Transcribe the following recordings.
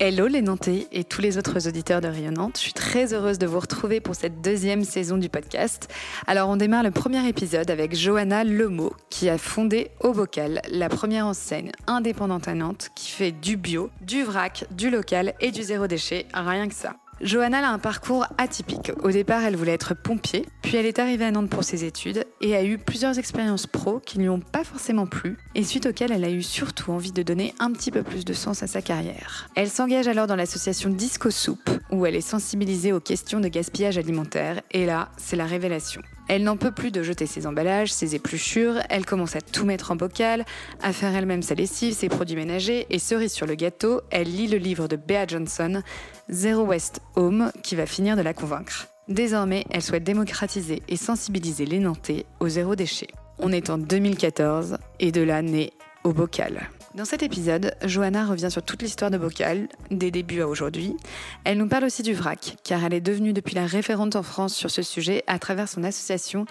Hello les Nantais et tous les autres auditeurs de Rayonnante. Je suis très heureuse de vous retrouver pour cette deuxième saison du podcast. Alors on démarre le premier épisode avec Johanna Lemo qui a fondé Au Bocal, la première enseigne indépendante à Nantes qui fait du bio, du vrac, du local et du zéro déchet, rien que ça. Johanna a un parcours atypique. Au départ, elle voulait être pompier, puis elle est arrivée à Nantes pour ses études et a eu plusieurs expériences pro qui ne lui ont pas forcément plu et suite auxquelles elle a eu surtout envie de donner un petit peu plus de sens à sa carrière. Elle s'engage alors dans l'association Disco Soup où elle est sensibilisée aux questions de gaspillage alimentaire et là, c'est la révélation. Elle n'en peut plus de jeter ses emballages, ses épluchures, elle commence à tout mettre en bocal, à faire elle-même sa lessive, ses produits ménagers et cerise sur le gâteau, elle lit le livre de Bea Johnson, Zero West Home, qui va finir de la convaincre. Désormais, elle souhaite démocratiser et sensibiliser les Nantais au zéro déchet. On est en 2014 et de là naît au bocal. Dans cet épisode, Johanna revient sur toute l'histoire de Bocal, des débuts à aujourd'hui. Elle nous parle aussi du vrac, car elle est devenue depuis la référente en France sur ce sujet à travers son association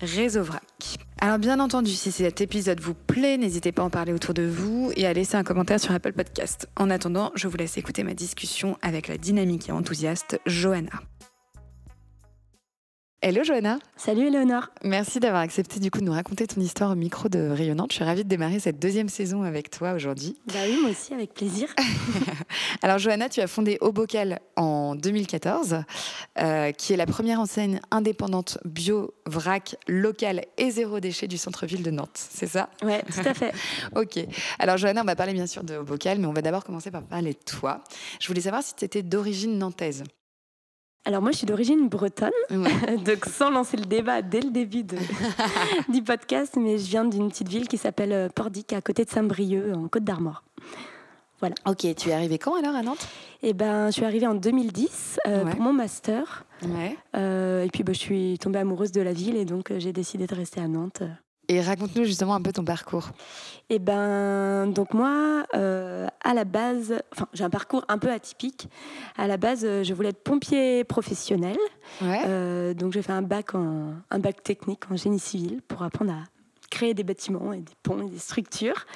Réseau Vrac. Alors bien entendu, si cet épisode vous plaît, n'hésitez pas à en parler autour de vous et à laisser un commentaire sur Apple Podcast. En attendant, je vous laisse écouter ma discussion avec la dynamique et enthousiaste Johanna. Hello Johanna Salut Eleonore Merci d'avoir accepté du coup de nous raconter ton histoire au micro de Rayonnante. Je suis ravie de démarrer cette deuxième saison avec toi aujourd'hui. Bah oui, moi aussi, avec plaisir. Alors Johanna, tu as fondé Au Bocal en 2014, euh, qui est la première enseigne indépendante bio, vrac, locale et zéro déchet du centre-ville de Nantes. C'est ça? Ouais, tout à fait. ok. Alors Johanna, on va parler bien sûr de Au Bocal, mais on va d'abord commencer par parler de toi. Je voulais savoir si tu étais d'origine nantaise. Alors moi, je suis d'origine bretonne, Ouais. donc sans lancer le débat dès le début de- du podcast, mais je viens d'une petite ville qui s'appelle euh, Pordic, à côté de Saint-Brieuc, en Côte d'Armor. Ok, tu es arrivée quand alors à Nantes? Et ben, je suis arrivée en 2010 euh, Ouais. pour mon master, Ouais. Euh, et puis bah, je suis tombée amoureuse de la ville, et donc euh, j'ai décidé de rester à Nantes. Et raconte-nous justement un peu ton parcours. Et ben, donc moi, euh, à la base, enfin, j'ai un parcours un peu atypique. À la base, euh, je voulais être pompier professionnel. Ouais. Euh, donc j'ai fait un bac, en, un bac technique en génie civil pour apprendre à créer des bâtiments et des ponts et des structures.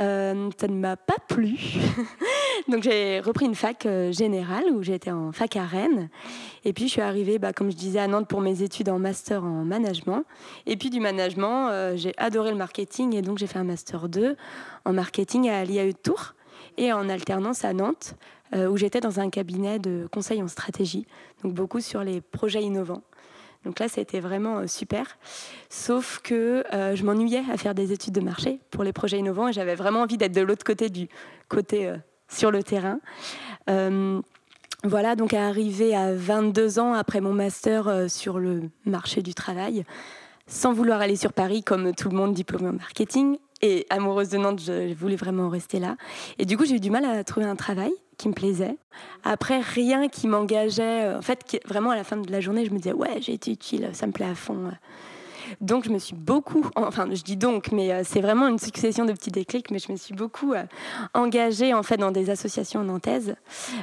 Euh, ça ne m'a pas plu. donc j'ai repris une fac euh, générale où été en fac à Rennes. Et puis je suis arrivée, bah, comme je disais, à Nantes pour mes études en master en management. Et puis du management, euh, j'ai adoré le marketing et donc j'ai fait un master 2 en marketing à l'IAE de Tours et en alternance à Nantes où j'étais dans un cabinet de conseil en stratégie, donc beaucoup sur les projets innovants. Donc là, c'était vraiment euh, super. Sauf que euh, je m'ennuyais à faire des études de marché pour les projets innovants et j'avais vraiment envie d'être de l'autre côté du côté euh, sur le terrain. Voilà, donc à arriver à 22 ans après mon master sur le marché du travail, sans vouloir aller sur Paris comme tout le monde diplômé en marketing. Et amoureuse de Nantes, je voulais vraiment rester là. Et du coup, j'ai eu du mal à trouver un travail qui me plaisait. Après, rien qui m'engageait. euh, En fait, vraiment à la fin de la journée, je me disais, ouais, j'ai été utile, ça me plaît à fond. Donc, je me suis beaucoup, enfin, je dis donc, mais euh, c'est vraiment une succession de petits déclics, mais je me suis beaucoup euh, engagée en fait dans des associations nantaises,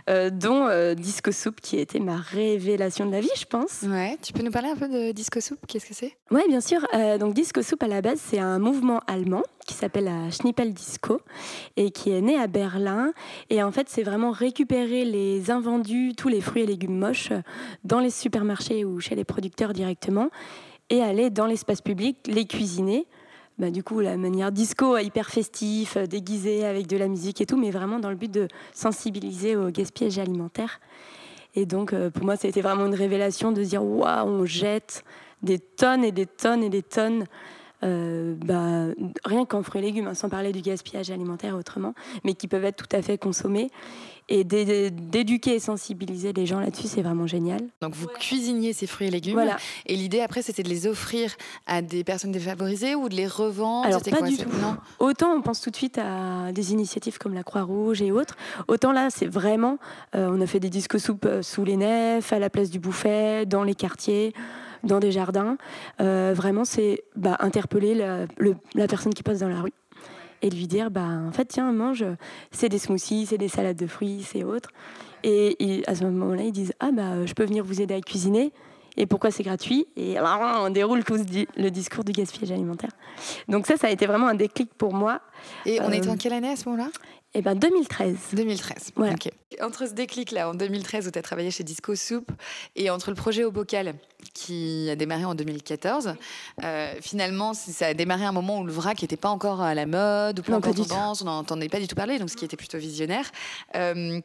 euh, dont euh, Disco Soup, qui était ma révélation de la vie, je pense. Ouais. Tu peux nous parler un peu de Disco Soup? Qu'est-ce que c'est? Oui, bien sûr. Euh, donc Disco Soup, à la base, c'est un mouvement allemand qui s'appelle la Schnippel Disco et qui est né à Berlin. Et en fait, c'est vraiment récupérer les invendus, tous les fruits et légumes moches dans les supermarchés ou chez les producteurs directement et aller dans l'espace public les cuisiner. Bah, du coup, la manière disco, hyper festif, euh, déguisé avec de la musique et tout, mais vraiment dans le but de sensibiliser au gaspillage alimentaire. Et donc, euh, pour moi, ça a été vraiment une révélation de dire waouh, on jette des tonnes et des tonnes et des tonnes, euh, bah, rien qu'en fruits et légumes, hein, sans parler du gaspillage alimentaire autrement, mais qui peuvent être tout à fait consommés. Et d'é- d'éduquer et sensibiliser les gens là-dessus, c'est vraiment génial. Donc vous cuisiniez ces fruits et légumes. Voilà. Et l'idée après, c'était de les offrir à des personnes défavorisées ou de les revendre? Alors, pas quoi, du tout. Non? Autant on pense tout de suite à des initiatives comme la Croix-Rouge et autres, autant là, c'est vraiment, euh, on a fait des disques soupes euh, sous les nefs, à la place du bouffet, dans les quartiers. dans des jardins. vraiment, c'est bah, interpeller la, la personne qui passe dans la rue et lui dire bah en fait tiens mange c'est des smoothies c'est des salades de fruits c'est autre. Et, à ce moment-là ils disent ah bah je peux venir vous aider à cuisiner et pourquoi c'est gratuit? Et on déroule tous le discours du gaspillage alimentaire donc ça ça a été vraiment un déclic pour moi et on était en quelle année à ce moment-là? Eh ben 2013. 2013. Voilà. Entre ce déclic-là, en 2013, où tu as travaillé chez Disco Soup, et entre le projet au bocal, qui a démarré en 2014, euh, finalement, ça a démarré à un moment où le vrac n'était pas encore à la mode, ou pas encore tendance, on n'entendait pas du tout parler, donc ce qui était plutôt visionnaire. Euh,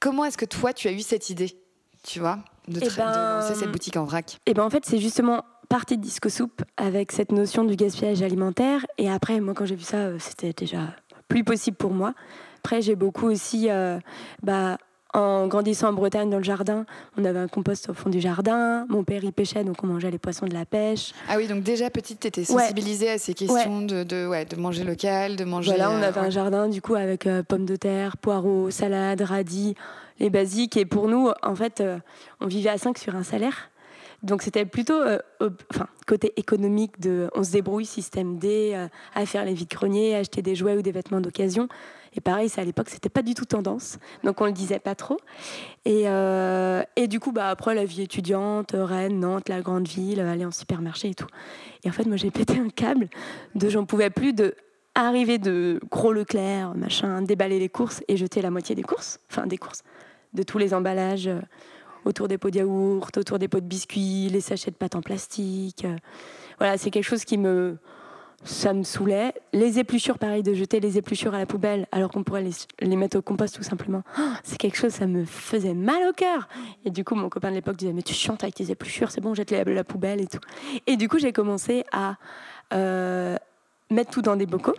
comment est-ce que toi, tu as eu cette idée, tu vois, de, eh ben, lancer cette boutique en vrac Eh ben en fait, c'est justement partie de Disco Soup avec cette notion du gaspillage alimentaire. Et après, moi, quand j'ai vu ça, euh, c'était déjà plus possible pour moi. Après, j'ai beaucoup aussi, euh, bah, en grandissant en Bretagne dans le jardin, on avait un compost au fond du jardin. Mon père y pêchait, donc on mangeait les poissons de la pêche. Ah oui, donc déjà petite, tu étais sensibilisée à ces questions De, de, ouais, de manger local, de manger. Voilà, on avait un jardin du coup avec euh, pommes de terre, poireaux, salades, radis, les basiques. Et pour nous, en fait, euh, on vivait à 5 sur un salaire. Donc c'était plutôt enfin, côté économique de on se débrouille, système D, à faire les vides greniers, acheter des jouets ou des vêtements d'occasion. Et pareil, ça à l'époque, c'était pas du tout tendance, donc on le disait pas trop. Et, euh, et du coup, bah, après, la vie étudiante, Rennes, Nantes, la grande ville, aller en supermarché et tout. Et en fait, moi, j'ai pété un câble de j'en pouvais plus de arriver de gros Leclerc, machin, déballer les courses et jeter la moitié des courses, enfin des courses, de tous les emballages euh, autour des pots de yaourt, autour des pots de biscuits, les sachets de pâte en plastique. Euh. Voilà, c'est quelque chose qui me ça me saoulait. Les épluchures, pareil, de jeter les épluchures à la poubelle alors qu'on pourrait les, mettre au compost tout simplement. Oh, c'est quelque chose, ça me faisait mal au cœur. Et du coup, mon copain de l'époque disait Mais tu chantes avec tes épluchures, c'est bon, jette-les à la poubelle et tout. Et du coup, j'ai commencé à euh, mettre tout dans des bocaux,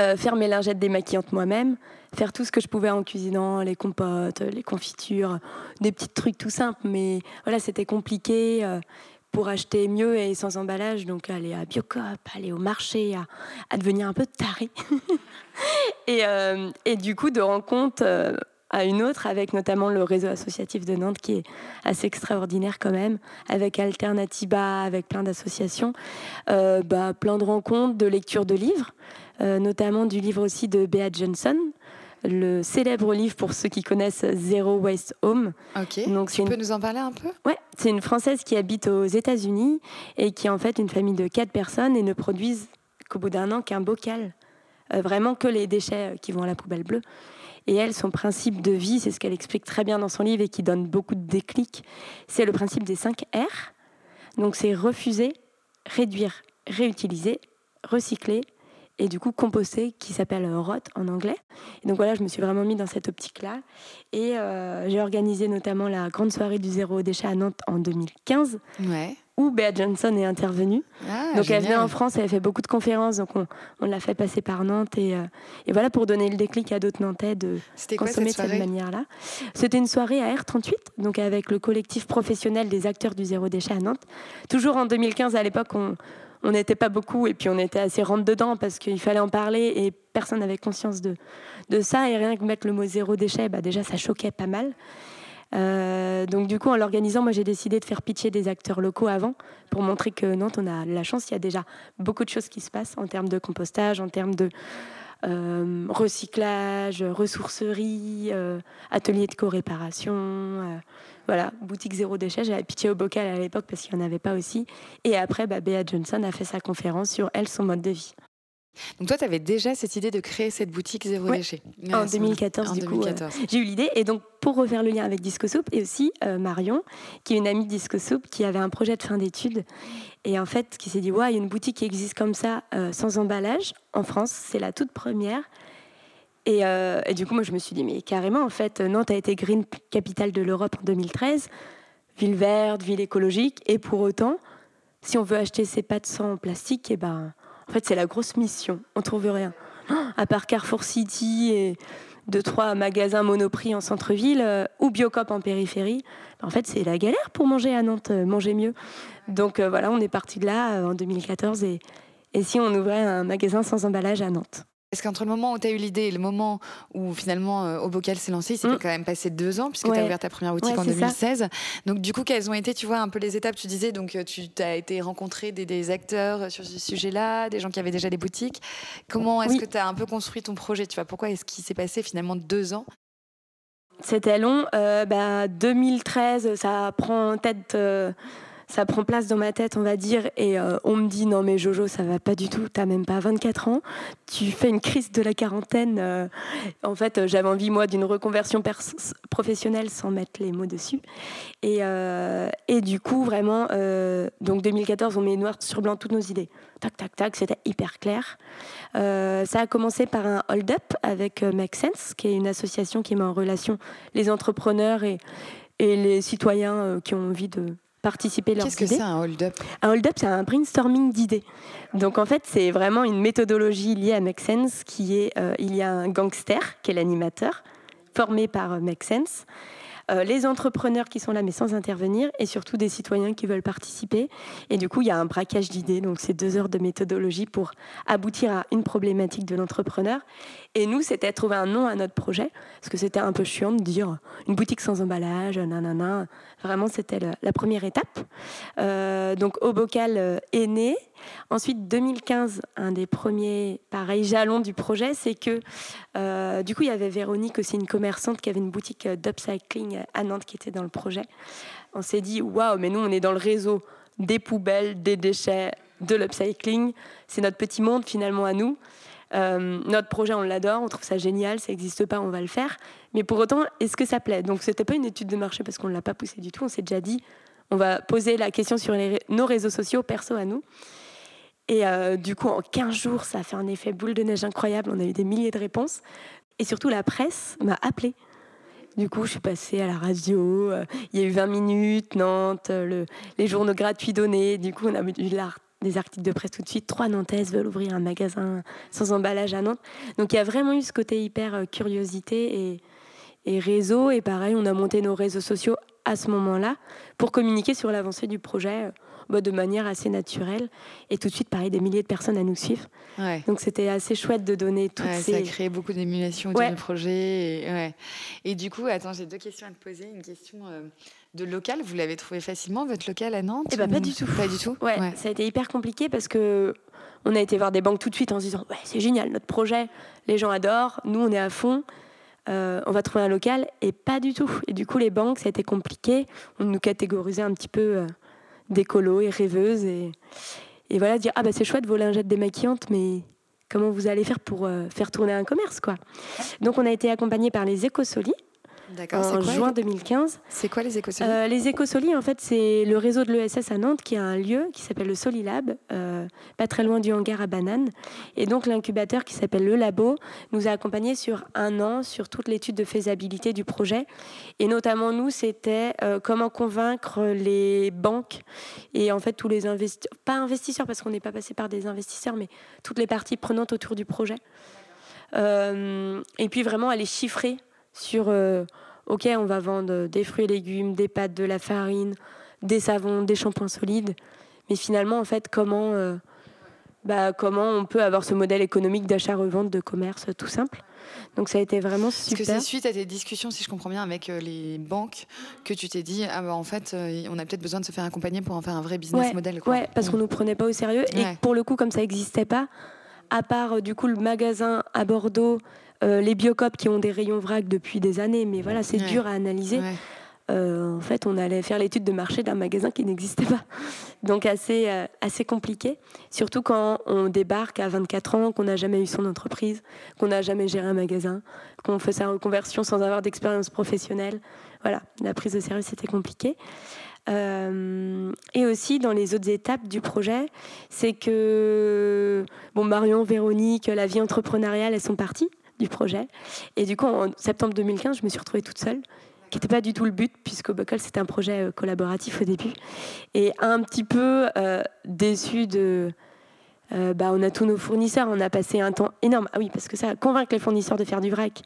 euh, faire mes lingettes démaquillantes moi-même, faire tout ce que je pouvais en cuisinant, les compotes, les confitures, des petits trucs tout simples. Mais voilà, c'était compliqué. Euh, pour acheter mieux et sans emballage, donc aller à Biocop, aller au marché, à, devenir un peu taré. et, euh, et, du coup, de rencontre euh, à une autre, avec notamment le réseau associatif de Nantes, qui est assez extraordinaire quand même, avec Alternativa, avec plein d'associations, bah, plein de rencontres, de lecture de livres, notamment du livre aussi de Bea Johnson, le célèbre livre pour ceux qui connaissent Zero Waste Home. Ok. Donc, tu peux nous en parler un peu? Ouais, c'est une Française qui habite aux États-Unis et qui est en fait une famille de quatre personnes et ne produisent qu'au bout d'un an qu'un bocal. Euh, vraiment que les déchets euh, qui vont à la poubelle bleue. Et elle, son principe de vie, c'est ce qu'elle explique très bien dans son livre et qui donne beaucoup de déclics, c'est le principe des 5 R. Donc c'est refuser, réduire, réutiliser, recycler, et du coup composté qui s'appelle ROT en anglais. Et donc voilà, je me suis vraiment mis dans cette optique-là. Et euh, j'ai organisé notamment la grande soirée du zéro déchet à Nantes en 2015. Ouais. Où Bea Johnson est intervenue. Ah, donc elle vient en France, elle a fait beaucoup de conférences, donc on, on l'a fait passer par Nantes. Et, euh, et, voilà pour donner le déclic à d'autres Nantais de consommer de cette manière-là. C'était une soirée à R38, donc avec le collectif professionnel des acteurs du zéro déchet à Nantes. Toujours en 2015, à l'époque, on, on n'était pas beaucoup et puis on était assez rentre dedans parce qu'il fallait en parler et personne n'avait conscience de, ça. Et rien que mettre le mot zéro déchet, bah déjà ça choquait pas mal. Euh, donc du coup, en l'organisant, moi j'ai décidé de faire pitcher des acteurs locaux avant pour montrer que Nantes, on a la chance, il y a déjà beaucoup de choses qui se passent en termes de compostage, en termes de euh, recyclage, ressourcerie, euh, atelier de co-réparation voilà, boutique zéro déchet. J'avais pitié au bocal à l'époque parce qu'il n'y en avait pas aussi. Et après, bah, Bea Johnson a fait sa conférence sur elle, son mode de vie. Donc toi, tu avais déjà cette idée de créer cette boutique zéro déchet En 2014, du coup. j'ai eu l'idée. Et donc, pour refaire le lien avec Disco Soup, et aussi euh, Marion, qui est une amie de Disco Soup, qui avait un projet de fin d'études. Et en fait, qui s'est dit, ouais, il y a une boutique qui existe comme ça, euh, sans emballage, en France. C'est la toute première. Euh, et, du coup, moi, je me suis dit, mais carrément, en fait, Nantes a été Green Capital de l'Europe en 2013, ville verte, ville écologique, et pour autant, si on veut acheter ses pâtes sans plastique, eh ben, en fait, c'est la grosse mission. On trouve rien. À part Carrefour City et deux, trois magasins monoprix en centre-ville euh, ou Biocop en périphérie, en fait, c'est la galère pour manger à Nantes, euh, manger mieux. Donc voilà, on est parti de là en 2014 et, et si on ouvrait un magasin sans emballage à Nantes Est-ce qu'entre le moment où tu as eu l'idée et le moment où finalement euh, Au Bocal s'est lancé, il s'est Mm. quand même passé deux ans, puisque tu as Ouais. ouvert ta première boutique Ouais, en c'est ça. 2016. Donc, du coup, quelles ont été, tu vois, un peu les étapes? Tu disais, donc, euh, tu as été rencontrer des, des acteurs sur ce sujet-là, des gens qui avaient déjà des boutiques. Comment est-ce Oui. que tu as un peu construit ton projet? Tu vois, pourquoi est-ce qu'il s'est passé finalement deux ans? C'était long. Euh, bah, 2013, ça prend tête, euh, ça prend place dans ma tête, on va dire. Et euh, on me dit non mais Jojo, ça va pas du tout. T'as même pas 24 ans. Tu fais une crise de la quarantaine. euh. en fait, euh, j'avais envie moi d'une reconversion professionnelle sans mettre les mots dessus. Et, et du coup, vraiment, donc 2014, on met noir sur blanc toutes nos idées. Tac, tac, tac, c'était hyper clair. Ça a commencé par un hold-up avec Make Sense, qui est une association qui met en relation les entrepreneurs et, et les citoyens qui ont envie de participer leurs Qu'est-ce que c'est un hold-up? Un hold-up, c'est un brainstorming d'idées. Donc en fait, c'est vraiment une méthodologie liée à Make Sense qui est, euh, il y a un gangster qui est l'animateur, formé par euh, Make Sense, euh, les entrepreneurs qui sont là mais sans intervenir, et surtout des citoyens qui veulent participer. Et du coup, il y a un braquage d'idées. Donc c'est deux heures de méthodologie pour aboutir à une problématique de l'entrepreneur. Et nous, c'était trouver un nom à notre projet, parce que c'était un peu chiant de dire une boutique sans emballage, nanana. Vraiment, c'était la première étape. Euh, donc, au bocal euh, est né. Ensuite, 2015, un des premiers, pareil, jalons du projet, c'est que euh, du coup, il y avait Véronique aussi, une commerçante qui avait une boutique d'upcycling à Nantes qui était dans le projet. On s'est dit, waouh, mais nous, on est dans le réseau des poubelles, des déchets, de l'upcycling. C'est notre petit monde finalement à nous. Euh, notre projet, on l'adore, on trouve ça génial, ça n'existe pas, on va le faire. Mais pour autant, est-ce que ça plaît? Donc, c'était pas une étude de marché parce qu'on ne l'a pas poussé du tout. On s'est déjà dit, on va poser la question sur nos réseaux sociaux, perso à nous. Et euh, du coup, en 15 jours, ça a fait un effet boule de neige incroyable. On a eu des milliers de réponses. Et surtout, la presse m'a appelé. Du coup, je suis passée à la radio. euh, Il y a eu 20 minutes, Nantes, le- les journaux gratuits donnés. Du coup, on a eu l'art- des articles de presse tout de suite. Trois Nantaises veulent ouvrir un magasin sans emballage à Nantes. Donc, il y a vraiment eu ce côté hyper euh, curiosité et, et réseau. Et pareil, on a monté nos réseaux sociaux à ce moment-là pour communiquer sur l'avancée du projet euh, bah, de manière assez naturelle. Et tout de suite, pareil, des milliers de personnes à nous suivre. Ouais. Donc, c'était assez chouette de donner toutes Ouais, Ça a ces... créé beaucoup d'émulation autour Ouais. du projet. Et, ouais. et du coup, attends, j'ai deux questions à te poser. Une question euh, de local. Vous l'avez trouvé facilement, votre local à Nantes Eh ben, pas du tout. Pas du tout Ouais, ça a été hyper compliqué parce que on a été voir des banques tout de suite en se disant ouais c'est génial notre projet, les gens adorent, nous on est à fond, euh, on va trouver un local et pas du tout. Et du coup les banques ça a été compliqué, on nous catégorisait un petit peu euh, d'écolo et rêveuses et, et voilà dire ah bah c'est chouette vos lingettes démaquillantes mais comment vous allez faire pour euh, faire tourner un commerce quoi? Donc on a été accompagné par les Écosolis. En quoi, juin 2015. c'est quoi les écosystèmes Euh, les écosolis, en fait, c'est le réseau de l'ESS à Nantes qui a un lieu qui s'appelle le Solilab, euh, pas très loin du hangar à bananes. Et donc, l'incubateur qui s'appelle Le Labo nous a accompagnés sur un an sur toute l'étude de faisabilité du projet. Et notamment, nous, c'était euh, comment convaincre les banques et en fait tous les investisseurs, pas investisseurs parce qu'on n'est pas passé par des investisseurs, mais toutes les parties prenantes autour du projet. Euh, et puis vraiment aller chiffrer sur, euh, ok, on va vendre des fruits et légumes, des pâtes, de la farine, des savons, des shampoings solides. Mais finalement, en fait, comment, euh, bah, comment on peut avoir ce modèle économique d'achat-revente, de commerce tout simple? Donc ça a été vraiment Est-ce que super. c'est suite à tes discussions, si je comprends bien, avec euh, les banques, que tu t'es dit, ah bah en fait, on a peut-être besoin de se faire accompagner pour en faire un vrai business Ouais, model quoi. Ouais, parce qu'on nous prenait pas au sérieux. Ouais. Et pour le coup, comme ça n'existait pas, à part du coup le magasin à Bordeaux, euh, les Biocop qui ont des rayons vrac depuis des années, mais voilà, c'est Ouais. dur à analyser. Ouais. Euh, en fait, on allait faire l'étude de marché d'un magasin qui n'existait pas. Donc assez, euh, assez compliqué. Surtout quand on débarque à 24 ans, qu'on n'a jamais eu son entreprise, qu'on n'a jamais géré un magasin, qu'on fait sa reconversion sans avoir d'expérience professionnelle. Voilà, la prise de sérieux, c'était compliqué. Euh, et aussi dans les autres étapes du projet, c'est que bon, Marion, Véronique, la vie entrepreneuriale, elles sont parties du projet. Et du coup, en septembre 2015, je me suis retrouvée toute seule, qui n'était pas du tout le but, puisque Buckle, c'était un projet euh, collaboratif au début. Et un petit peu euh, déçue de. euh, bah, on a tous nos fournisseurs, on a passé un temps énorme. Ah oui, parce que ça, convaincre les fournisseurs de faire du vrac,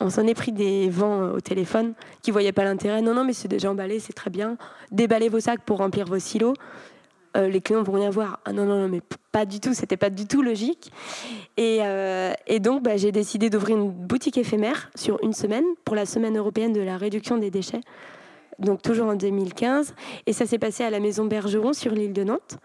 on s'en est pris des vents au téléphone qui voyaient pas l'intérêt. Non, non, mais c'est déjà emballé, c'est très bien. Déballez vos sacs pour remplir vos silos. Euh, les clients vont rien voir. Ah non, non, non, mais pas du tout, c'était pas du tout logique. Et, euh, donc, bah, j'ai décidé d'ouvrir une boutique éphémère sur une semaine pour la semaine européenne de la réduction des déchets. Donc, toujours en 2015. Et ça s'est passé à la maison Bergeron sur l'île de Nantes.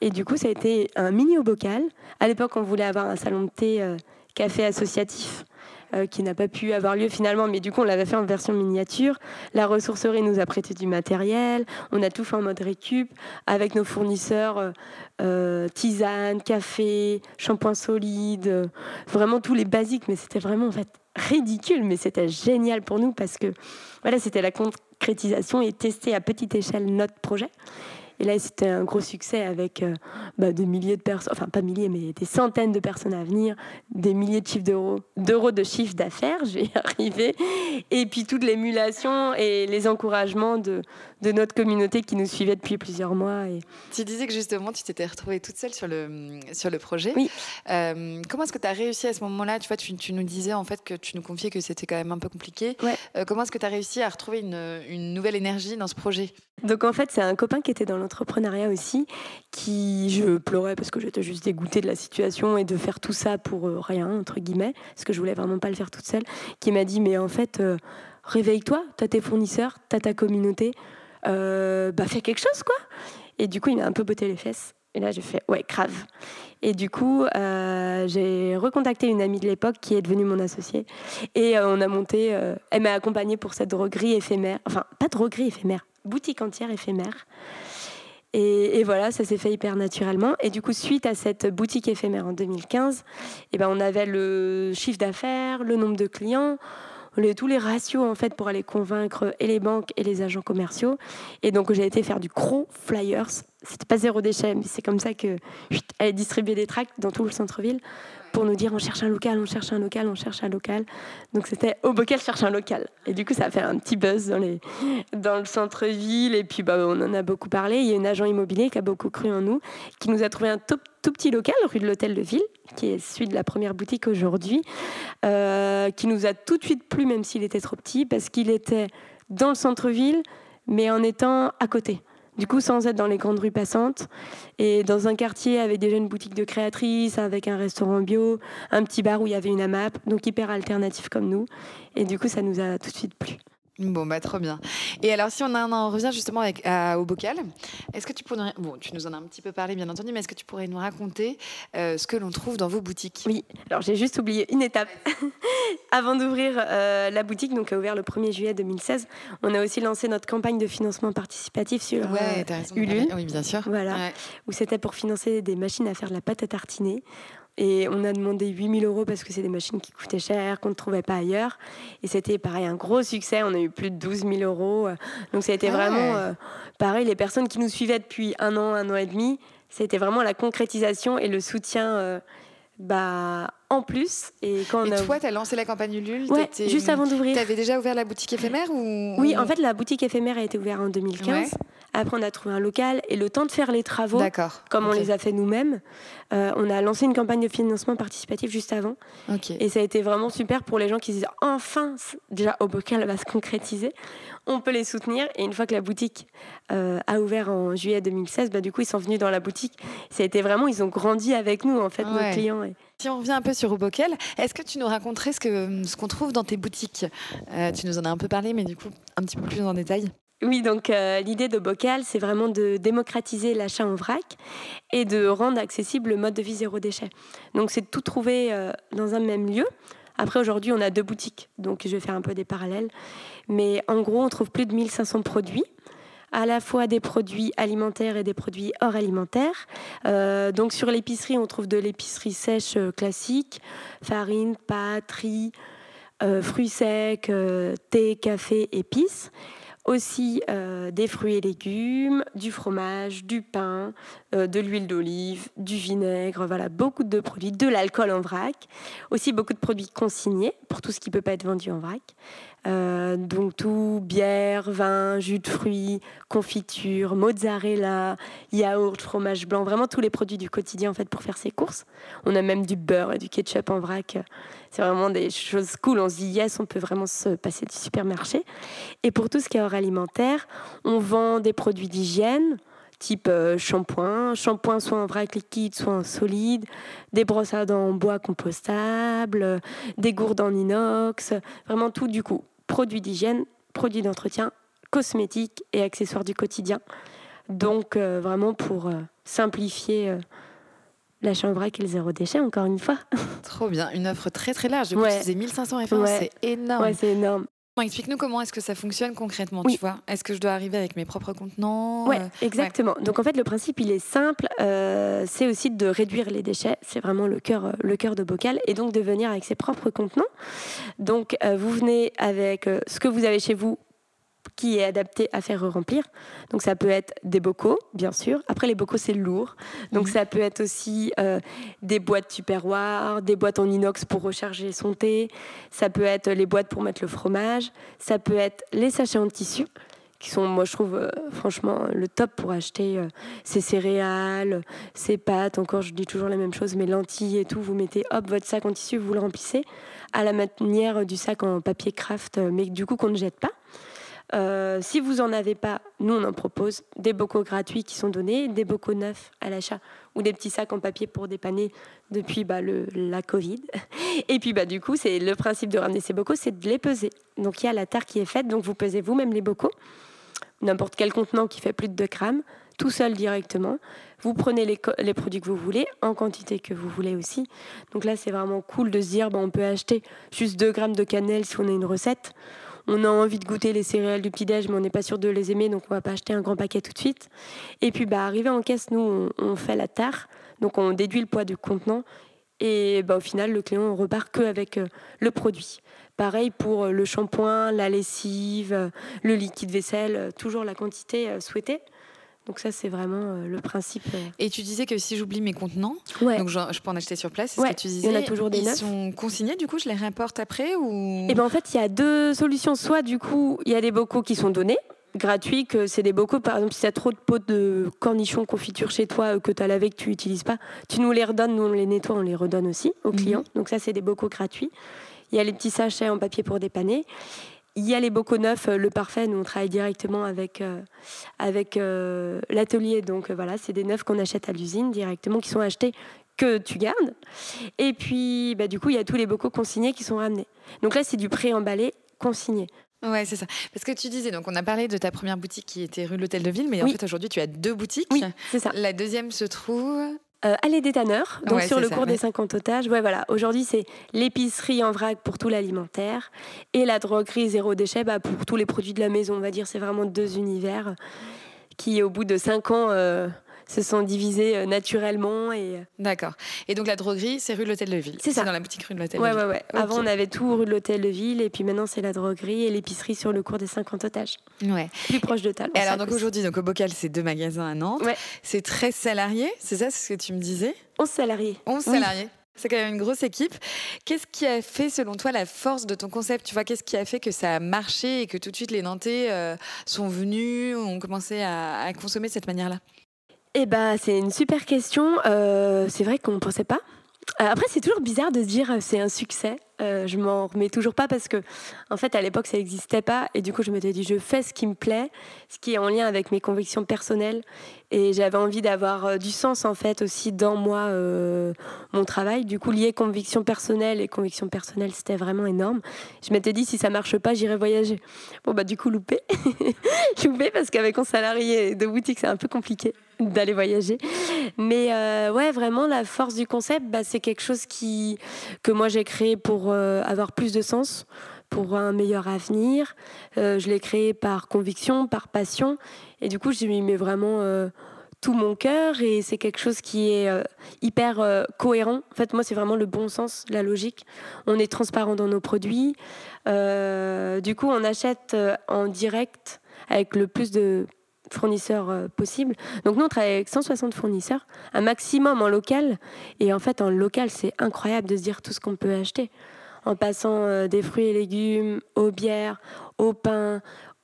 Et du coup, ça a été un mini au bocal. À l'époque, on voulait avoir un salon de thé euh, café associatif. Euh, qui n'a pas pu avoir lieu finalement, mais du coup on l'avait fait en version miniature. La ressourcerie nous a prêté du matériel, on a tout fait en mode récup avec nos fournisseurs euh, euh tisane, café, shampoing solide, vraiment tous les basiques, mais c'était vraiment en fait ridicule, mais c'était génial pour nous parce que voilà, c'était la concrétisation et tester à petite échelle notre projet. Et là, c'était un gros succès avec euh, bah, des milliers de personnes, enfin pas milliers, mais des centaines de personnes à venir, des milliers de chiffres d'euros, d'euros de chiffre d'affaires, je vais y. Et puis toute l'émulation et les encouragements de, de notre communauté qui nous suivait depuis plusieurs mois. Et... Tu disais que justement, tu t'étais retrouvée toute seule sur le, sur le projet. Oui. Euh, comment est-ce que tu as réussi à ce moment-là Tu vois, tu, tu, nous disais en fait que tu nous confiais que c'était quand même un peu compliqué. Ouais. Euh, comment est-ce que tu as réussi à retrouver une, une nouvelle énergie dans ce projet? Donc en fait, c'est un copain qui était dans l'entrepreneuriat aussi, qui je pleurais parce que j'étais juste dégoûtée de la situation et de faire tout ça pour euh, rien entre guillemets, parce que je voulais vraiment pas le faire toute seule. Qui m'a dit mais en fait, euh, réveille-toi, t'as tes fournisseurs, t'as ta communauté, euh, bah fais quelque chose quoi. Et du coup, il m'a un peu botté les fesses. Et là, j'ai fait ouais, grave. Et du coup, euh, j'ai recontacté une amie de l'époque qui est devenue mon associée. Et euh, on a monté, elle m'a accompagnée pour cette droguerie éphémère. Enfin, pas droguerie éphémère, boutique entière éphémère. Et, et voilà, ça s'est fait hyper naturellement. Et du coup, suite à cette boutique éphémère en 2015, eh ben, on avait le chiffre d'affaires, le nombre de clients, les, tous les ratios en fait pour aller convaincre et les banques et les agents commerciaux. Et donc j'ai été faire du crow flyers. C'était pas zéro déchet, mais c'est comme ça que elle distribuait des tracts dans tout le centre-ville pour nous dire on cherche un local, on cherche un local, on cherche un local. Donc c'était au Bocal cherche un local. Et du coup, ça a fait un petit buzz dans, le centre-ville. Et puis bah, on en a beaucoup parlé. Il y a un agent immobilier qui a beaucoup cru en nous, qui nous a trouvé un tout, tout petit local rue de l'Hôtel de Ville, qui est celui de la première boutique aujourd'hui, euh, qui nous a tout de suite plu, même s'il était trop petit, parce qu'il était dans le centre-ville, mais en étant à côté. Du coup, sans être dans les grandes rues passantes, et dans un quartier avec déjà une boutique de créatrices, avec un restaurant bio, un petit bar où il y avait une AMAP, donc hyper alternatif comme nous. Et du coup, ça nous a tout de suite plu. Bon, bah, trop bien. Et alors, si on, en revient justement avec, au bocal, est-ce que tu pourrais. Bon, tu nous en as un petit peu parlé, bien entendu, mais est-ce que tu pourrais nous raconter euh, ce que l'on trouve dans vos boutiques? Oui, alors j'ai juste oublié une étape. Avant d'ouvrir euh, la boutique, donc a ouvert le 1er juillet 2016, on a aussi lancé notre campagne de financement participatif sur ouais, euh, Ulule. Oui, bien sûr. Voilà, ouais. où c'était pour financer des machines à faire de la pâte à tartiner. Et on a demandé 8000 euros parce que c'est des machines qui coûtaient cher, qu'on ne trouvait pas ailleurs. Et c'était pareil, un gros succès. On a eu plus de 12 000 euros. Donc ça a été Ah vraiment ouais. euh, pareil. Les personnes qui nous suivaient depuis un an, un an et demi, c'était vraiment la concrétisation et le soutien euh, bah, en plus. Et quand on Et a... toi, tu as lancé la campagne Ulule Ouais, juste avant d'ouvrir. Tu avais déjà ouvert la boutique éphémère ou... Oui, en fait, la boutique éphémère a été ouverte en 2015. Ouais. Après, on a trouvé un local et le temps de faire les travaux, comme on les a fait nous-mêmes, euh, on a lancé une campagne de financement participatif juste avant. Et ça a été vraiment super pour les gens qui se disent enfin, déjà au bocal va se concrétiser, on peut les soutenir. Et une fois que la boutique euh, a ouvert en juillet 2016, bah, du coup ils sont venus dans la boutique. Ça a été vraiment, ils ont grandi avec nous en fait, Ouais. nos clients. Et- Si on revient un peu sur Obokel, est-ce que tu nous raconterais ce que ce qu'on trouve dans tes boutiques? Euh, Tu nous en as un peu parlé, mais du coup un petit peu plus en détail. Oui, donc euh, l'idée de Bocal, c'est vraiment de démocratiser l'achat en vrac et de rendre accessible le mode de vie zéro déchet. Donc c'est de tout trouver euh, dans un même lieu. Après, aujourd'hui, on a deux boutiques, donc je vais faire un peu des parallèles. Mais en gros, on trouve plus de 1500 produits, à la fois des produits alimentaires et des produits hors alimentaires. Euh, donc sur l'épicerie, on trouve de l'épicerie sèche euh, classique, farine, pâtes, riz, euh, fruits secs, thé, café, épices. Aussi euh, des fruits et légumes, du fromage, du pain, euh, de l'huile d'olive, du vinaigre, voilà, beaucoup de produits, de l'alcool en vrac. Aussi beaucoup de produits consignés pour tout ce qui ne peut pas être vendu en vrac. Euh, donc tout, bière, vin, jus de fruits, confiture, mozzarella, yaourt, fromage blanc, vraiment tous les produits du quotidien en fait pour faire ses courses. On a même du beurre et du ketchup en vrac. C'est vraiment des choses cool. On se dit yes, on peut vraiment se passer du supermarché. Et pour tout ce qui est hors alimentaire, on vend des produits d'hygiène type euh, shampoing, shampoing soit en vrac liquide, soit en solide, des brosses à dents en bois compostable, des gourdes en inox, vraiment tout du coup. Produits d'hygiène, produits d'entretien, cosmétiques et accessoires du quotidien. Donc euh, vraiment pour simplifier l'achat en vrac et le zéro déchet, encore une fois. Trop bien, une offre très très large. Du coup, Ouais. 1500 références, Ouais. c'est énorme. Ouais, c'est énorme. Explique-nous comment est-ce que ça fonctionne concrètement, Oui. tu vois Est-ce que je dois arriver avec mes propres contenants Ouais, euh, exactement. Donc en fait, le principe, il est simple. euh, c'est aussi de réduire les déchets. C'est vraiment le cœur, euh, le cœur de Bocal. Et donc de venir avec ses propres contenants. Donc euh, vous venez avec ce que vous avez chez vous qui est adapté à faire remplir. Donc ça peut être des bocaux, bien sûr. Après, les bocaux, c'est lourd. Donc Mhm. ça peut être aussi euh, des boîtes tupperware, des boîtes en inox pour recharger son thé. Ça peut être les boîtes pour mettre le fromage. Ça peut être les sachets en tissu qui sont, moi je trouve, euh, franchement, le top pour acheter euh, ses céréales, ses pâtes. Encore, je dis toujours la même chose, mes lentilles et tout. Vous mettez, hop, votre sac en tissu, vous le remplissez à la manière du sac en papier craft, euh, mais du coup qu'on ne jette pas. Euh, si vous en avez pas, nous on en propose des bocaux gratuits qui sont donnés, des bocaux neufs à l'achat ou des petits sacs en papier pour dépanner depuis bah, la Covid. Et puis bah, du coup, c'est le principe de ramener ces bocaux, c'est de les peser. Donc il y a la tare qui est faite, donc vous pesez vous-même les bocaux, n'importe quel contenant qui fait plus de 2 grammes, tout seul directement. Vous prenez les produits que vous voulez, en quantité que vous voulez aussi. Donc là, c'est vraiment cool de se dire, bah, on peut acheter juste 2 grammes de cannelle si on a une recette. On a envie de goûter les céréales du petit-déj, mais on n'est pas sûr de les aimer, donc on va pas acheter un grand paquet tout de suite. Et puis, bah, arrivé en caisse, nous, on, fait la tare, donc on déduit le poids du contenant. Et bah, au final, le client repart que avec euh, le produit. Pareil pour euh, le shampoing, la lessive, euh, le liquide vaisselle, toujours la quantité souhaitée. Donc ça, c'est vraiment euh, le principe. euh. Et tu disais que si j'oublie mes contenants, Ouais. donc je, je peux en acheter sur place, c'est Ouais, ce que tu il y disais. en a toujours des Ils neufs. sont consignés, du coup, je les réimporte après ou? Et ben en fait, il y a deux solutions. Soit du coup, il y a des bocaux qui sont donnés, gratuits, que c'est des bocaux, par exemple, si tu as trop de pots de cornichons confiture chez toi, euh, que tu as lavé, que tu n'utilises pas, tu nous les redonnes, nous on les nettoie, on les redonne aussi aux Mhm. clients. Donc ça, c'est des bocaux gratuits. Il y a les petits sachets en papier pour dépanner. Il y a les bocaux neufs, euh, le parfait, nous on travaille directement avec, euh, avec euh, l'atelier. Donc voilà, c'est des neufs qu'on achète à l'usine directement, qui sont achetés que tu gardes. Et puis, bah, du coup, il y a tous les bocaux consignés qui sont ramenés. Donc là, c'est du pré-emballé consigné. Ouais, c'est ça. Parce que tu disais, donc on a parlé de ta première boutique qui était rue de l'Hôtel de Ville, mais en fait aujourd'hui tu as deux boutiques. Oui, c'est ça. La deuxième se trouve. Euh, allée des tanneurs, donc Ouais, sur le ça, cours ouais. des 50 otages. Ouais, voilà. Aujourd'hui, c'est l'épicerie en vrac pour tout l'alimentaire et la droguerie zéro déchet bah, pour tous les produits de la maison. On va dire, c'est vraiment deux univers qui, au bout de cinq ans, euh, se sont divisés euh, naturellement. Et... euh, D'accord. Et donc la droguerie, c'est rue de l'Hôtel de Ville. C'est ça. dans la boutique rue de l'Hôtel Ouais, de ouais, Ville. ouais. Ok. Avant, on avait tout rue de l'Hôtel de Ville et puis maintenant, c'est la droguerie et l'épicerie sur le cours des 50 otages, Ouais. plus proche de Talon. Et alors donc aujourd'hui, donc au Bocal, c'est deux magasins à Nantes. Ouais. C'est 13 salariés, c'est ça, ce que tu me disais? 11 salariés. 11 Oui. salariés. C'est quand même une grosse équipe. Qu'est-ce qui a fait, selon toi, la force de ton concept? Tu vois, qu'est-ce qui a fait que ça a marché et que tout de suite les Nantais euh, sont venus, ont commencé à, à consommer de cette manière-là? Eh bah, c'est une super question. Euh, c'est vrai qu'on ne pensait pas. Euh, après, c'est toujours bizarre de se dire euh, c'est un succès. Euh, je m'en remets toujours pas parce que, en fait, à l'époque, ça n'existait pas. Et du coup, je m'étais dit, je fais ce qui me plaît, ce qui est en lien avec mes convictions personnelles. Et j'avais envie d'avoir du sens, en fait, aussi dans moi, mon travail. Du coup, lier convictions personnelles et convictions personnelles, c'était vraiment énorme. Je m'étais dit, si ça marche pas, j'irai voyager. Bon, bah, du coup, loupé. loupé parce qu'avec un salarié de boutique, c'est un peu compliqué d'aller voyager. Mais euh, ouais, vraiment, la force du concept, bah, c'est quelque chose qui, que moi j'ai créé pour euh, avoir plus de sens, pour un meilleur avenir. Euh, je l'ai créé par conviction, par passion. Et du coup, j'y mets vraiment tout mon cœur. Et c'est quelque chose qui est hyper cohérent. En fait, moi, c'est vraiment le bon sens, la logique. On est transparent dans nos produits. Du coup, on achète en direct avec le plus de fournisseurs euh, possible. Donc nous, on travaille avec 160 fournisseurs, un maximum en local. Et en fait, en local, c'est incroyable de se dire tout ce qu'on peut acheter. En passant euh, des fruits et légumes, aux bières, au pain,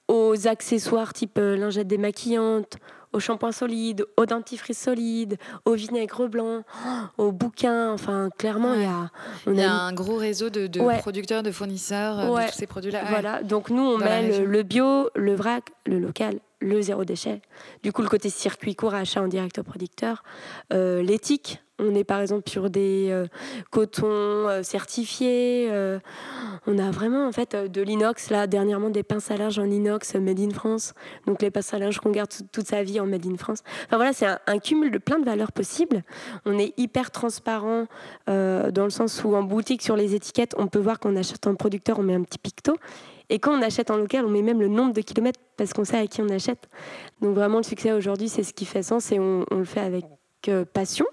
aux accessoires type euh, lingettes démaquillantes, aux shampoings solides, aux dentifrices solides, au vinaigre blanc, aux bouquins. Enfin, clairement, il y a... on Il y a a une- un gros réseau de, de Ouais. producteurs, de fournisseurs Ouais. de tous ces produits-là. Voilà, donc nous, on Dans la met le, région. le bio, le vrac, le local, le zéro déchet. Du coup, le côté circuit court, achat en direct au producteur, euh, l'éthique. On est par exemple sur des euh, cotons euh, certifiés. on a vraiment en fait de l'inox là dernièrement des pinces à linge en inox made in France. Donc les pinces à linge qu'on garde toute sa vie en made in France. Enfin voilà, c'est un, cumul de plein de valeurs possibles. On est hyper transparent dans le sens où en boutique sur les étiquettes, on peut voir qu'on achète un producteur, on met un petit picto. Et quand on achète en local, on met même le nombre de kilomètres parce qu'on sait à qui on achète. Donc vraiment, le succès aujourd'hui, c'est ce qui fait sens et on, le fait avec euh, passion.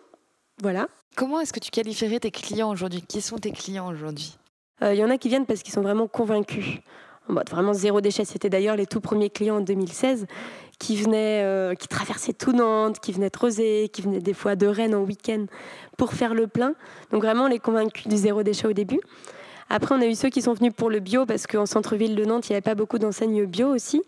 Voilà. Comment est-ce que tu qualifierais tes clients aujourd'hui? Qui sont tes clients aujourd'hui? Il y en a qui viennent parce qu'ils sont vraiment convaincus. En mode vraiment zéro déchet. C'était d'ailleurs les tout premiers clients en 2016 qui venaient, euh, qui traversaient tout Nantes, qui venaient de Rosé, qui venaient des fois de Rennes en week-end pour faire le plein. Donc vraiment les convaincus du zéro déchet au début. Après, on a eu ceux qui sont venus pour le bio parce qu'en centre-ville de Nantes, il n'y avait pas beaucoup d'enseignes bio aussi.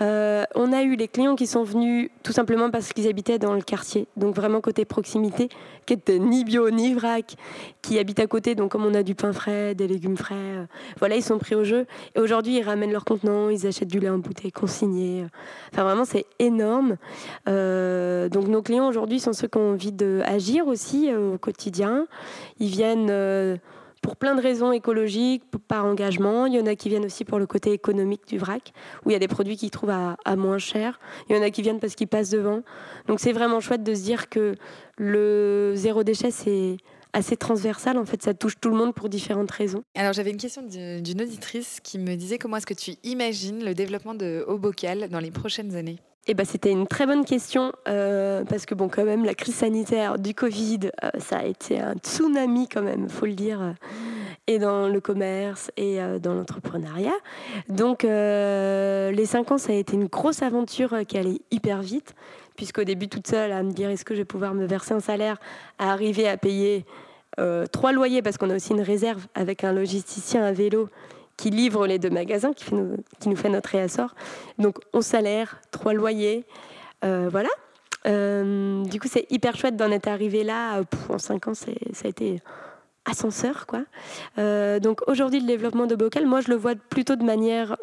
Euh, on a eu les clients qui sont venus tout simplement parce qu'ils habitaient dans le quartier, donc vraiment côté proximité, qui n'étaient ni bio ni vrac, qui habitent à côté, donc comme on a du pain frais, des légumes frais, euh, voilà, ils sont pris au jeu. Et aujourd'hui, ils ramènent leurs contenants, ils achètent du lait en bouteille consigné. Enfin, vraiment, c'est énorme. Euh, donc nos clients aujourd'hui sont ceux qui ont envie d'agir aussi au quotidien. Ils viennent pour plein de raisons écologiques, par engagement. Il y en a qui viennent aussi pour le côté économique du vrac, où il y a des produits qu'ils trouvent à, moins cher. Il y en a qui viennent parce qu'ils passent devant. Donc c'est vraiment chouette de se dire que le zéro déchet, c'est assez transversal. En fait, ça touche tout le monde pour différentes raisons. Alors, j'avais une question d'une auditrice qui me disait comment est-ce que tu imagines le développement de Haut Bocal dans les prochaines années? Eh ben, c'était une très bonne question euh, parce que bon, quand même, la crise sanitaire du Covid, euh, ça a été un tsunami quand même, faut le dire, euh, et dans le commerce et dans l'entrepreneuriat. Donc, les cinq ans, ça a été une grosse aventure qui allait hyper vite, puisqu'au début, toute seule, à me dire est-ce que je vais pouvoir me verser un salaire, à arriver à payer trois loyers parce qu'on a aussi une réserve avec un logisticien à vélo qui livre les deux magasins, qui, nous fait notre réassort. Donc, on salaire, trois loyers, euh, voilà. Euh, du coup, c'est hyper chouette d'en être arrivé là. en cinq ans, ça a été ascenseur, quoi. Euh, donc, aujourd'hui, le développement de Bocal, moi, je le vois plutôt de manière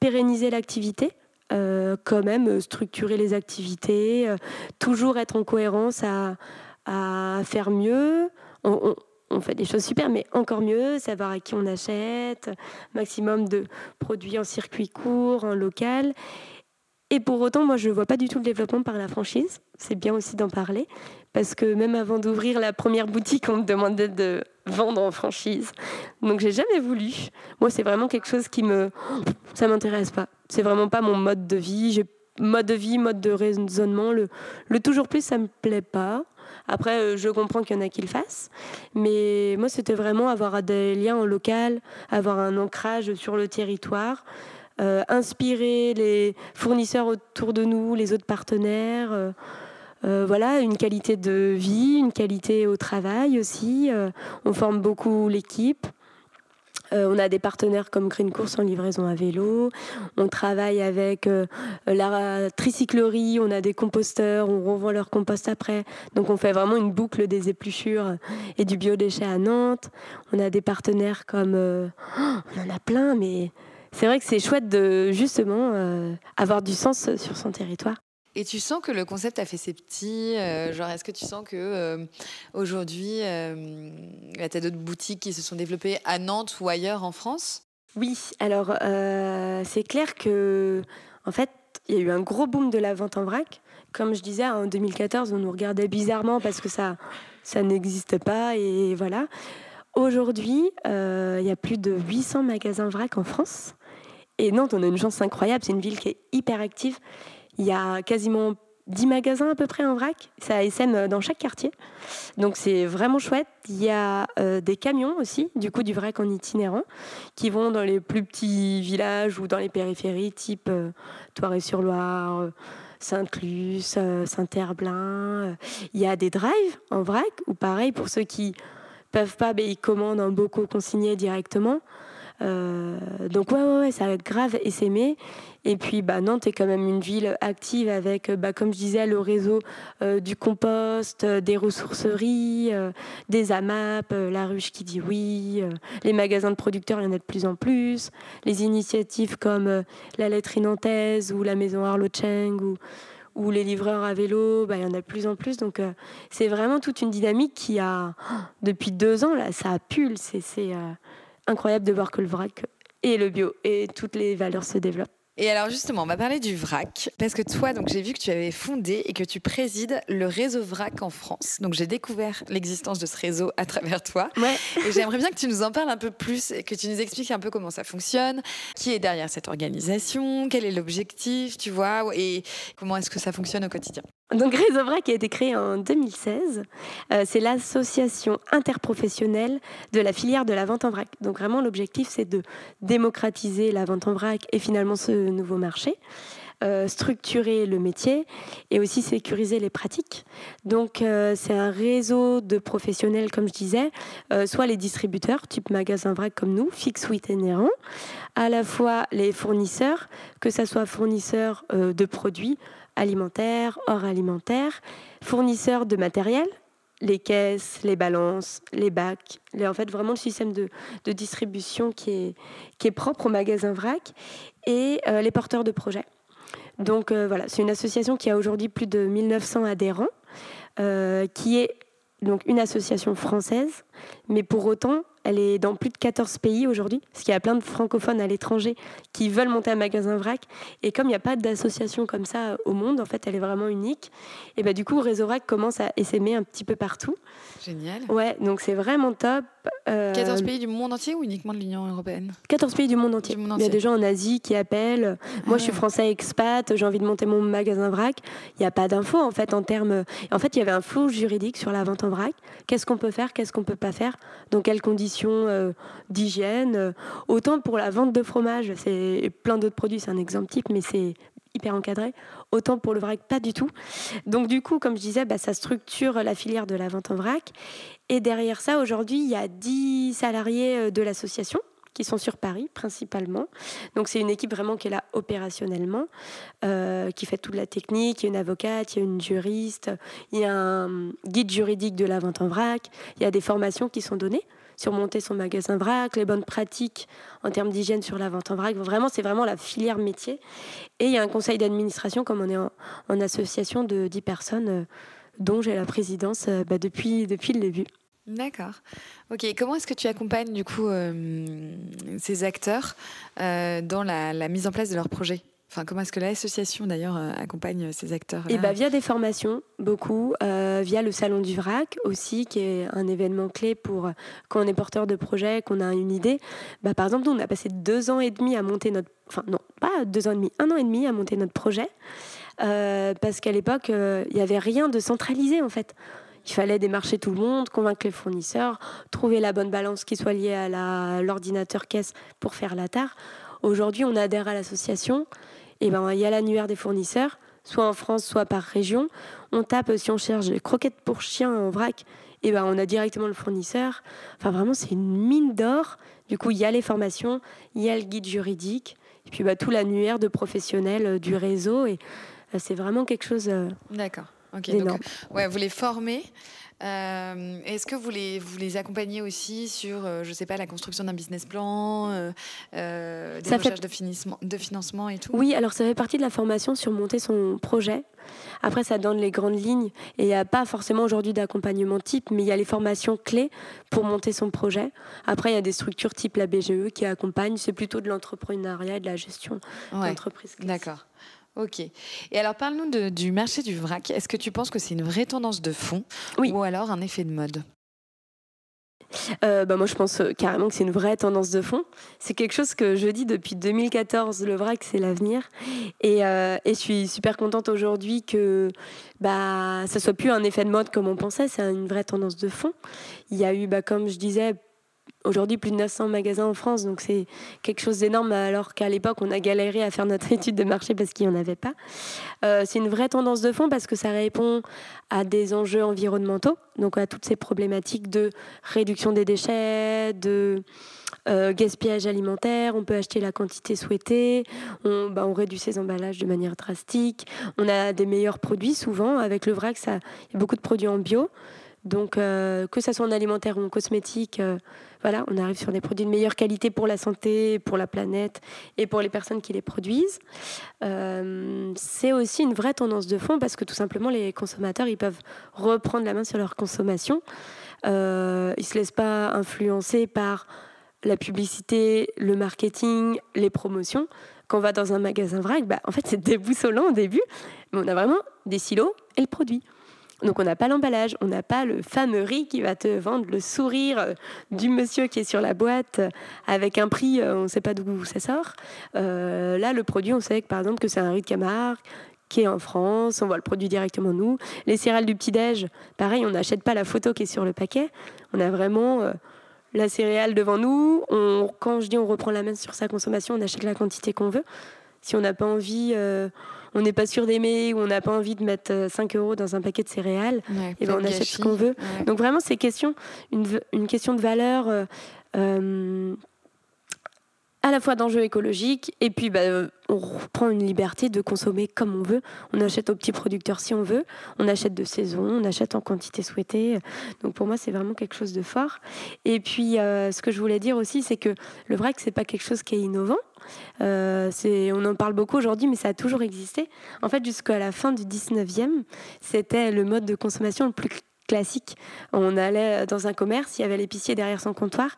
pérenniser l'activité. quand même structurer les activités, toujours être en cohérence à, à faire mieux. On, on fait des choses super, mais encore mieux, savoir à qui on achète, maximum de produits en circuit court, en local. Et pour autant, moi, je ne vois pas du tout le développement par la franchise. C'est bien aussi d'en parler, parce que même avant d'ouvrir la première boutique, on me demandait de vendre en franchise. Donc, j'ai jamais voulu. Moi, c'est vraiment quelque chose qui me, ça m'intéresse pas. C'est vraiment pas mon mode de vie. Mode de vie, mode de raisonnement. Le, toujours plus, ça me plaît pas. Après, euh, je comprends qu'il y en a qui le fassent, mais moi, c'était vraiment avoir des liens en local, avoir un ancrage sur le territoire, euh, inspirer les fournisseurs autour de nous, les autres partenaires. Euh, voilà, une qualité de vie, une qualité au travail aussi. on forme beaucoup l'équipe. Euh, on a des partenaires comme Green Course en livraison à vélo. On travaille avec euh, la tricyclerie. On a des composteurs. On revend leur compost après. Donc on fait vraiment une boucle des épluchures et du biodéchet à Nantes. On a des partenaires comme... Euh, on en a plein, mais c'est vrai que c'est chouette de justement avoir du sens sur son territoire. Et tu sens que le concept a fait ses petits euh, Genre, est-ce que tu sens que euh, aujourd'hui, euh, tu as d'autres boutiques qui se sont développées à Nantes ou ailleurs en France? Oui, alors c'est clair que, en fait, il y a eu un gros boom de la vente en vrac. Comme je disais, en 2014, on nous regardait bizarrement parce que ça, ça n'existe pas et voilà. Aujourd'hui, il y a plus de 800 magasins vrac en France. Et Nantes, on a une chance incroyable. C'est une ville qui est hyper active. Il y a quasiment 10 magasins à peu près en vrac. Ça ASM dans chaque quartier. Donc c'est vraiment chouette. Il y a euh, des camions aussi, du coup du vrac en itinérant, qui vont dans les plus petits villages ou dans les périphéries, type euh, Toiré-sur-Loire, euh, Sainte-Luce, Saint-Herblain. Il y a des drives en vrac, ou pareil, pour ceux qui peuvent pas, ben, ils commandent en bocaux consignés directement. Donc ouais, ouais, ouais, ça a grave essaimé. Et puis bah, Nantes est quand même une ville active avec, bah, comme je disais, le réseau du compost, des ressourceries, des AMAP, la ruche qui dit oui, les magasins de producteurs, il y en a de plus en plus, les initiatives comme la laiterie nantaise ou la maison Arlo Cheng ou ou les livreurs à vélo, bah, il y en a de plus en plus. Donc euh, c'est vraiment toute une dynamique qui a, depuis deux ans, là, ça a pulse. C'est euh, incroyable de voir que le vrac et le bio et toutes les valeurs se développent. Et alors justement, on va parler du VRAC, parce que toi, donc j'ai vu que tu avais fondé et que tu présides le réseau VRAC en France. Donc j'ai découvert l'existence de ce réseau à travers toi. Ouais. Et j'aimerais bien que tu nous en parles un peu plus et que tu nous expliques un peu comment ça fonctionne, qui est derrière cette organisation, quel est l'objectif, tu vois, et comment est-ce que ça fonctionne au quotidien. Donc Réseau VRAC a été créé en 2016. Euh, c'est l'association interprofessionnelle de la filière de la vente en vrac. Donc vraiment l'objectif c'est de démocratiser la vente en vrac et finalement ce nouveau marché. Euh, structurer le métier et aussi sécuriser les pratiques. Donc euh, c'est un réseau de professionnels, comme je disais, soit les distributeurs, type magasin vrac comme nous, Fix, Wit et Néron, à la fois les fournisseurs, que ce soit fournisseurs de produits, alimentaire, hors alimentaire, fournisseurs de matériel, les caisses, les balances, les bacs, en fait vraiment le système de, distribution qui est, qui est propre au magasin VRAC et euh, les porteurs de projets. Donc euh, voilà, c'est une association qui a aujourd'hui plus de 1900 adhérents, euh, qui est donc une association française, mais pour autant, elle est dans plus de 14 pays aujourd'hui, parce qu'il y a plein de francophones à l'étranger qui veulent monter un magasin vrac. Et comme il n'y a pas d'association comme ça au monde, en fait, elle est vraiment unique. Et bah, du coup, Réseau Vrac commence à essaimer un petit peu partout. Génial. Ouais, donc c'est vraiment top. 14 euh, pays du monde entier ou uniquement de l'Union européenne? 14 pays du monde, entier. Il y a des gens en Asie qui appellent. Moi, je suis ah. français expat, j'ai envie de monter mon magasin vrac. Il n'y a pas d'infos en fait en termes. En fait, il y avait un flou juridique sur la vente en vrac. Qu'est-ce qu'on peut faire, qu'est-ce qu'on peut pas faire, dans quelles conditions? Euh, d'hygiène. Autant pour la vente de fromage, c'est plein d'autres produits, c'est un exemple type, mais c'est hyper encadré. Autant pour le vrac, pas du tout. Donc du coup, comme je disais, bah, ça structure la filière de la vente en vrac. Et derrière ça, aujourd'hui, il y a 10 salariés euh, de l'association qui sont sur Paris principalement. Donc c'est une équipe vraiment qui est là opérationnellement, euh, qui fait toute la technique. Il y a une avocate, il y a une juriste, il y a un guide juridique de la vente en vrac, il y a des formations qui sont données sur monter son magasin vrac, les bonnes pratiques en termes d'hygiène sur la vente en vrac. Vraiment, c'est vraiment la filière métier. Et il y a un conseil d'administration, comme on est en, association de 10 personnes, euh, dont j'ai la présidence euh, bah, depuis, le début. D'accord. Ok. Comment est-ce que tu accompagnes du coup euh, ces acteurs dans la, mise en place de leurs projets? Enfin, comment est-ce que l'association d'ailleurs euh, accompagne ces acteurs Et eh bah, via des formations, beaucoup, euh, via le salon du vrac aussi, qui est un événement clé pour euh, quand on est porteur de projet, qu'on a une idée. Bah, par exemple, nous, on a passé deux ans et demi à monter notre, enfin non, pas deux ans et demi, un an et demi à monter notre projet, parce qu'à l'époque, il n'y avait rien de centralisé en fait. Il fallait démarcher tout le monde, convaincre les fournisseurs, trouver la bonne balance qui soit liée à l'ordinateur caisse pour faire la tare. Aujourd'hui, on adhère à l'association et ben il y a l'annuaire des fournisseurs, soit en France, soit par région. On tape si on cherche croquettes pour chiens en vrac, et ben on a directement le fournisseur. Enfin vraiment c'est une mine d'or. Du coup il y a les formations, il y a le guide juridique, et puis bah, tout l'annuaire de professionnels euh, du réseau et euh, c'est vraiment quelque chose. Euh, D'accord. Ok. Donc, ouais, vous les formez. Euh, est-ce que vous les, vous les accompagnez aussi sur, euh, je sais pas, la construction d'un business plan, euh, des recherches de, financement, de financement et tout? Oui, alors ça fait partie de la formation sur monter son projet. Après, ça donne les grandes lignes et il n'y a pas forcément aujourd'hui d'accompagnement type, mais il y a les formations clés pour monter son projet. Après, il y a des structures type la BGE qui accompagnent. C'est plutôt de l'entrepreneuriat et de la gestion d'entreprise. D'accord. Ok. Et alors, parle-nous du marché du vrac. Est-ce que tu penses que c'est une vraie tendance de fond ou alors un effet de mode? Euh, bah moi, je pense euh, carrément que c'est une vraie tendance de fond. C'est quelque chose que je dis depuis 2014, le vrac, c'est l'avenir. Et, euh, et, je suis super contente aujourd'hui que bah, ça soit plus un effet de mode comme on pensait, c'est une vraie tendance de fond. Il y a eu, bah, comme je disais, aujourd'hui plus de 900 magasins en France, donc c'est quelque chose d'énorme, alors qu'à l'époque, on a galéré à faire notre étude de marché parce qu'il n'y en avait pas. Euh, c'est une vraie tendance de fond parce que ça répond à des enjeux environnementaux, donc à toutes ces problématiques de réduction des déchets, de euh, gaspillage alimentaire, on peut acheter la quantité souhaitée, on, bah, réduit ses emballages de manière drastique, on a des meilleurs produits souvent, avec le vrac, il y a beaucoup de produits en bio, donc euh, que ce soit en alimentaire ou en cosmétique, on arrive sur des produits de meilleure qualité pour la santé, pour la planète et pour les personnes qui les produisent. Euh, c'est aussi une vraie tendance de fond parce que tout simplement les consommateurs ils peuvent reprendre la main sur leur consommation. Euh, ils se laissent pas influencer par la publicité, le marketing, les promotions. Quand on va dans un magasin vrac, bah, en fait c'est déboussolant au début, mais on a vraiment des silos et le produit. Donc on n'a pas l'emballage, on n'a pas le fameux riz qui va te vendre le sourire euh, du monsieur qui est sur la boîte euh, avec un prix, euh, on ne sait pas d'où ça sort. là, le produit, on sait que, par exemple que c'est un riz de Camargue qui est en France, on voit le produit directement nous. Les céréales du petit-déj, pareil, on n'achète pas la photo qui est sur le paquet, on a vraiment la céréale devant nous. Quand je dis on reprend la main sur sa consommation, on achète la quantité qu'on veut. Si on n'a pas envie on n'est pas sûr d'aimer ou on n'a pas envie de mettre 5 euh, euros dans un paquet de céréales, et eh ben on achète ce qu'on veut. Donc vraiment, c'est question, une, une, question de valeur. Euh, euh, à la fois d'enjeux écologiques et puis bah, on reprend une liberté de consommer comme on veut. On achète aux petits producteurs si on veut, on achète de saison, on achète en quantité souhaitée. Donc pour moi c'est vraiment quelque chose de fort. Et puis ce que je voulais dire aussi c'est que le vrac c'est pas quelque chose qui est innovant. Euh, on en parle beaucoup aujourd'hui, mais ça a toujours existé. En fait, jusqu'à la fin du 19e, c'était le mode de consommation le plus classique. On allait dans un commerce, il y avait l'épicier derrière son comptoir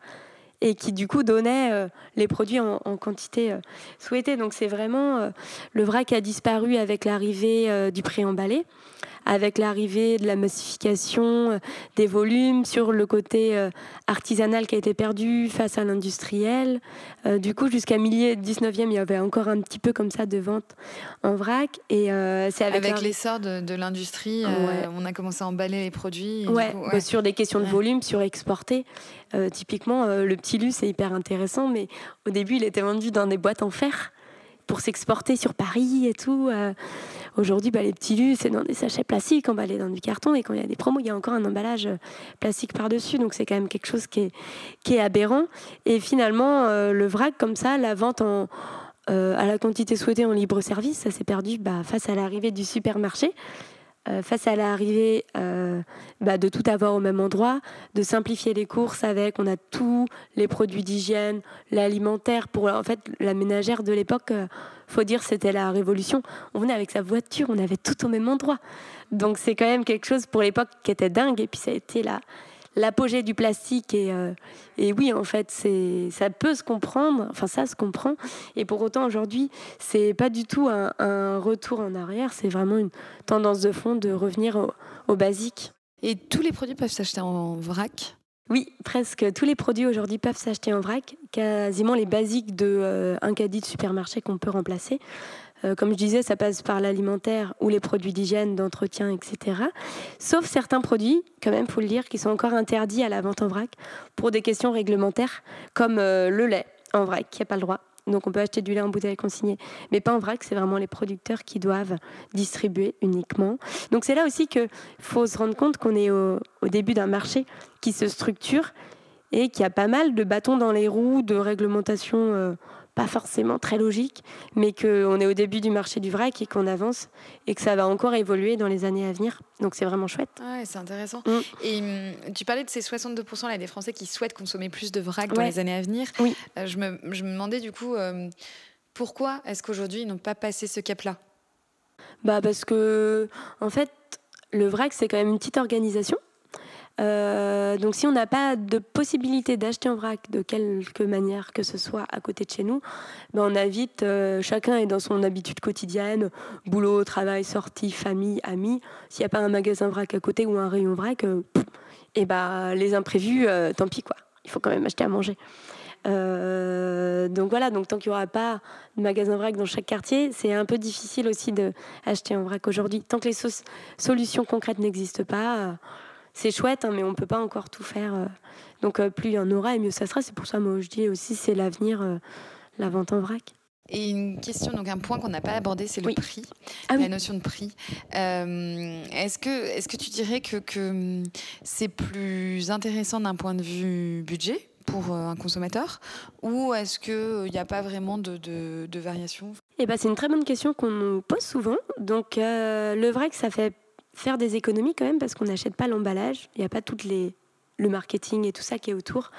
et qui du coup donnait euh, les produits en, quantité euh, souhaitée. Donc c'est vraiment le vrac a disparu avec l'arrivée du pré-emballé avec l'arrivée de la massification euh, des volumes, sur le côté euh, artisanal qui a été perdu face à l'industriel. Euh, du coup, jusqu'à milieu 19e, il y avait encore un petit peu comme ça de vente en vrac. Et c'est avec, l'essor de, l'industrie, on a commencé à emballer les produits. Ouais, bah, sur des questions de volume, sur exporter. typiquement, le petit lu, c'est hyper intéressant, mais au début, il était vendu dans des boîtes en fer pour s'exporter sur Paris et tout. Aujourd'hui, bah, les petits lus, c'est dans des sachets plastiques emballés dans du carton. Et quand il y a des promos, il y a encore un emballage euh, plastique par-dessus. Donc c'est quand même quelque chose qui est, aberrant. Et finalement, euh, le vrac, comme ça, la vente en, euh, à la quantité souhaitée en libre service, ça s'est perdu bah, face à l'arrivée du supermarché. Face à l'arrivée bah, de tout avoir au même endroit, de simplifier les courses avec, on a tous les produits d'hygiène, l'alimentaire, pour en fait la ménagère de l'époque, faut dire c'était la révolution. On venait avec sa voiture, on avait tout au même endroit. Donc c'est quand même quelque chose pour l'époque qui était dingue et puis ça a été la, l'apogée du plastique. Et, euh, oui, en fait, ça peut se comprendre, enfin ça se comprend. Et pour autant, aujourd'hui, c'est pas du tout un, retour en arrière, c'est vraiment une tendance de fond de revenir au basique. Et tous les produits peuvent s'acheter en vrac? Oui, presque tous les produits aujourd'hui peuvent s'acheter en vrac, quasiment les basiques de euh, un caddie de supermarché qu'on peut remplacer. Euh, comme je disais, ça passe par l'alimentaire ou les produits d'hygiène, d'entretien, etc. Sauf certains produits, quand même, faut le dire, qui sont encore interdits à la vente en vrac pour des questions réglementaires, comme euh, le lait en vrac, qui n'a pas le droit. Donc on peut acheter du lait en bouteille consignée, mais pas en vrac, c'est vraiment les producteurs qui doivent distribuer uniquement. Donc c'est là aussi qu'il faut se rendre compte qu'on est au, début d'un marché qui se structure et qui a pas mal de bâtons dans les roues de réglementation euh, pas forcément très logique, mais qu'on est au début du marché du vrac et qu'on avance et que ça va encore évoluer dans les années à venir. Donc c'est vraiment chouette. Ouais, c'est intéressant. Mm. Et hum, tu parlais de ces 62% là, des Français qui souhaitent consommer plus de vrac dans les années à venir. Oui. Euh, je, me, je, me, demandais du coup, euh, pourquoi est-ce qu'aujourd'hui ils n'ont pas passé ce cap-là? Bah Parce que, en fait, le vrac, c'est quand même une petite organisation. Euh, donc si on n'a pas de possibilité d'acheter en vrac de quelque manière que ce soit à côté de chez nous, ben on invite, euh, chacun est dans son habitude quotidienne, boulot, travail, sortie, famille, amis. S'il n'y a pas un magasin vrac à côté ou un rayon vrac, et euh, eh ben les imprévus, tant pis quoi. Il faut quand même acheter à manger. donc voilà, donc tant qu'il n'y aura pas de magasin vrac dans chaque quartier, c'est un peu difficile aussi d'acheter en vrac aujourd'hui. Tant que les solutions concrètes n'existent pas, c'est chouette, hein, mais on peut pas encore tout faire. donc plus il y en aura et mieux ça sera. C'est pour ça, moi, je dis aussi, c'est l'avenir, la vente en vrac. Et une question, donc un point qu'on n'a pas abordé, c'est le prix, ah la notion de prix. Euh, est-ce que, est que tu dirais que, que c'est plus intéressant d'un point de vue budget pour euh, un consommateur ou est-ce qu'il n'y a pas vraiment de, de, variation? Eh ben, C'est une très bonne question qu'on nous pose souvent. Donc euh, le vrai que ça fait faire des économies quand même parce qu'on n'achète pas l'emballage, il n'y a pas toutes les le marketing et tout ça qui est autour.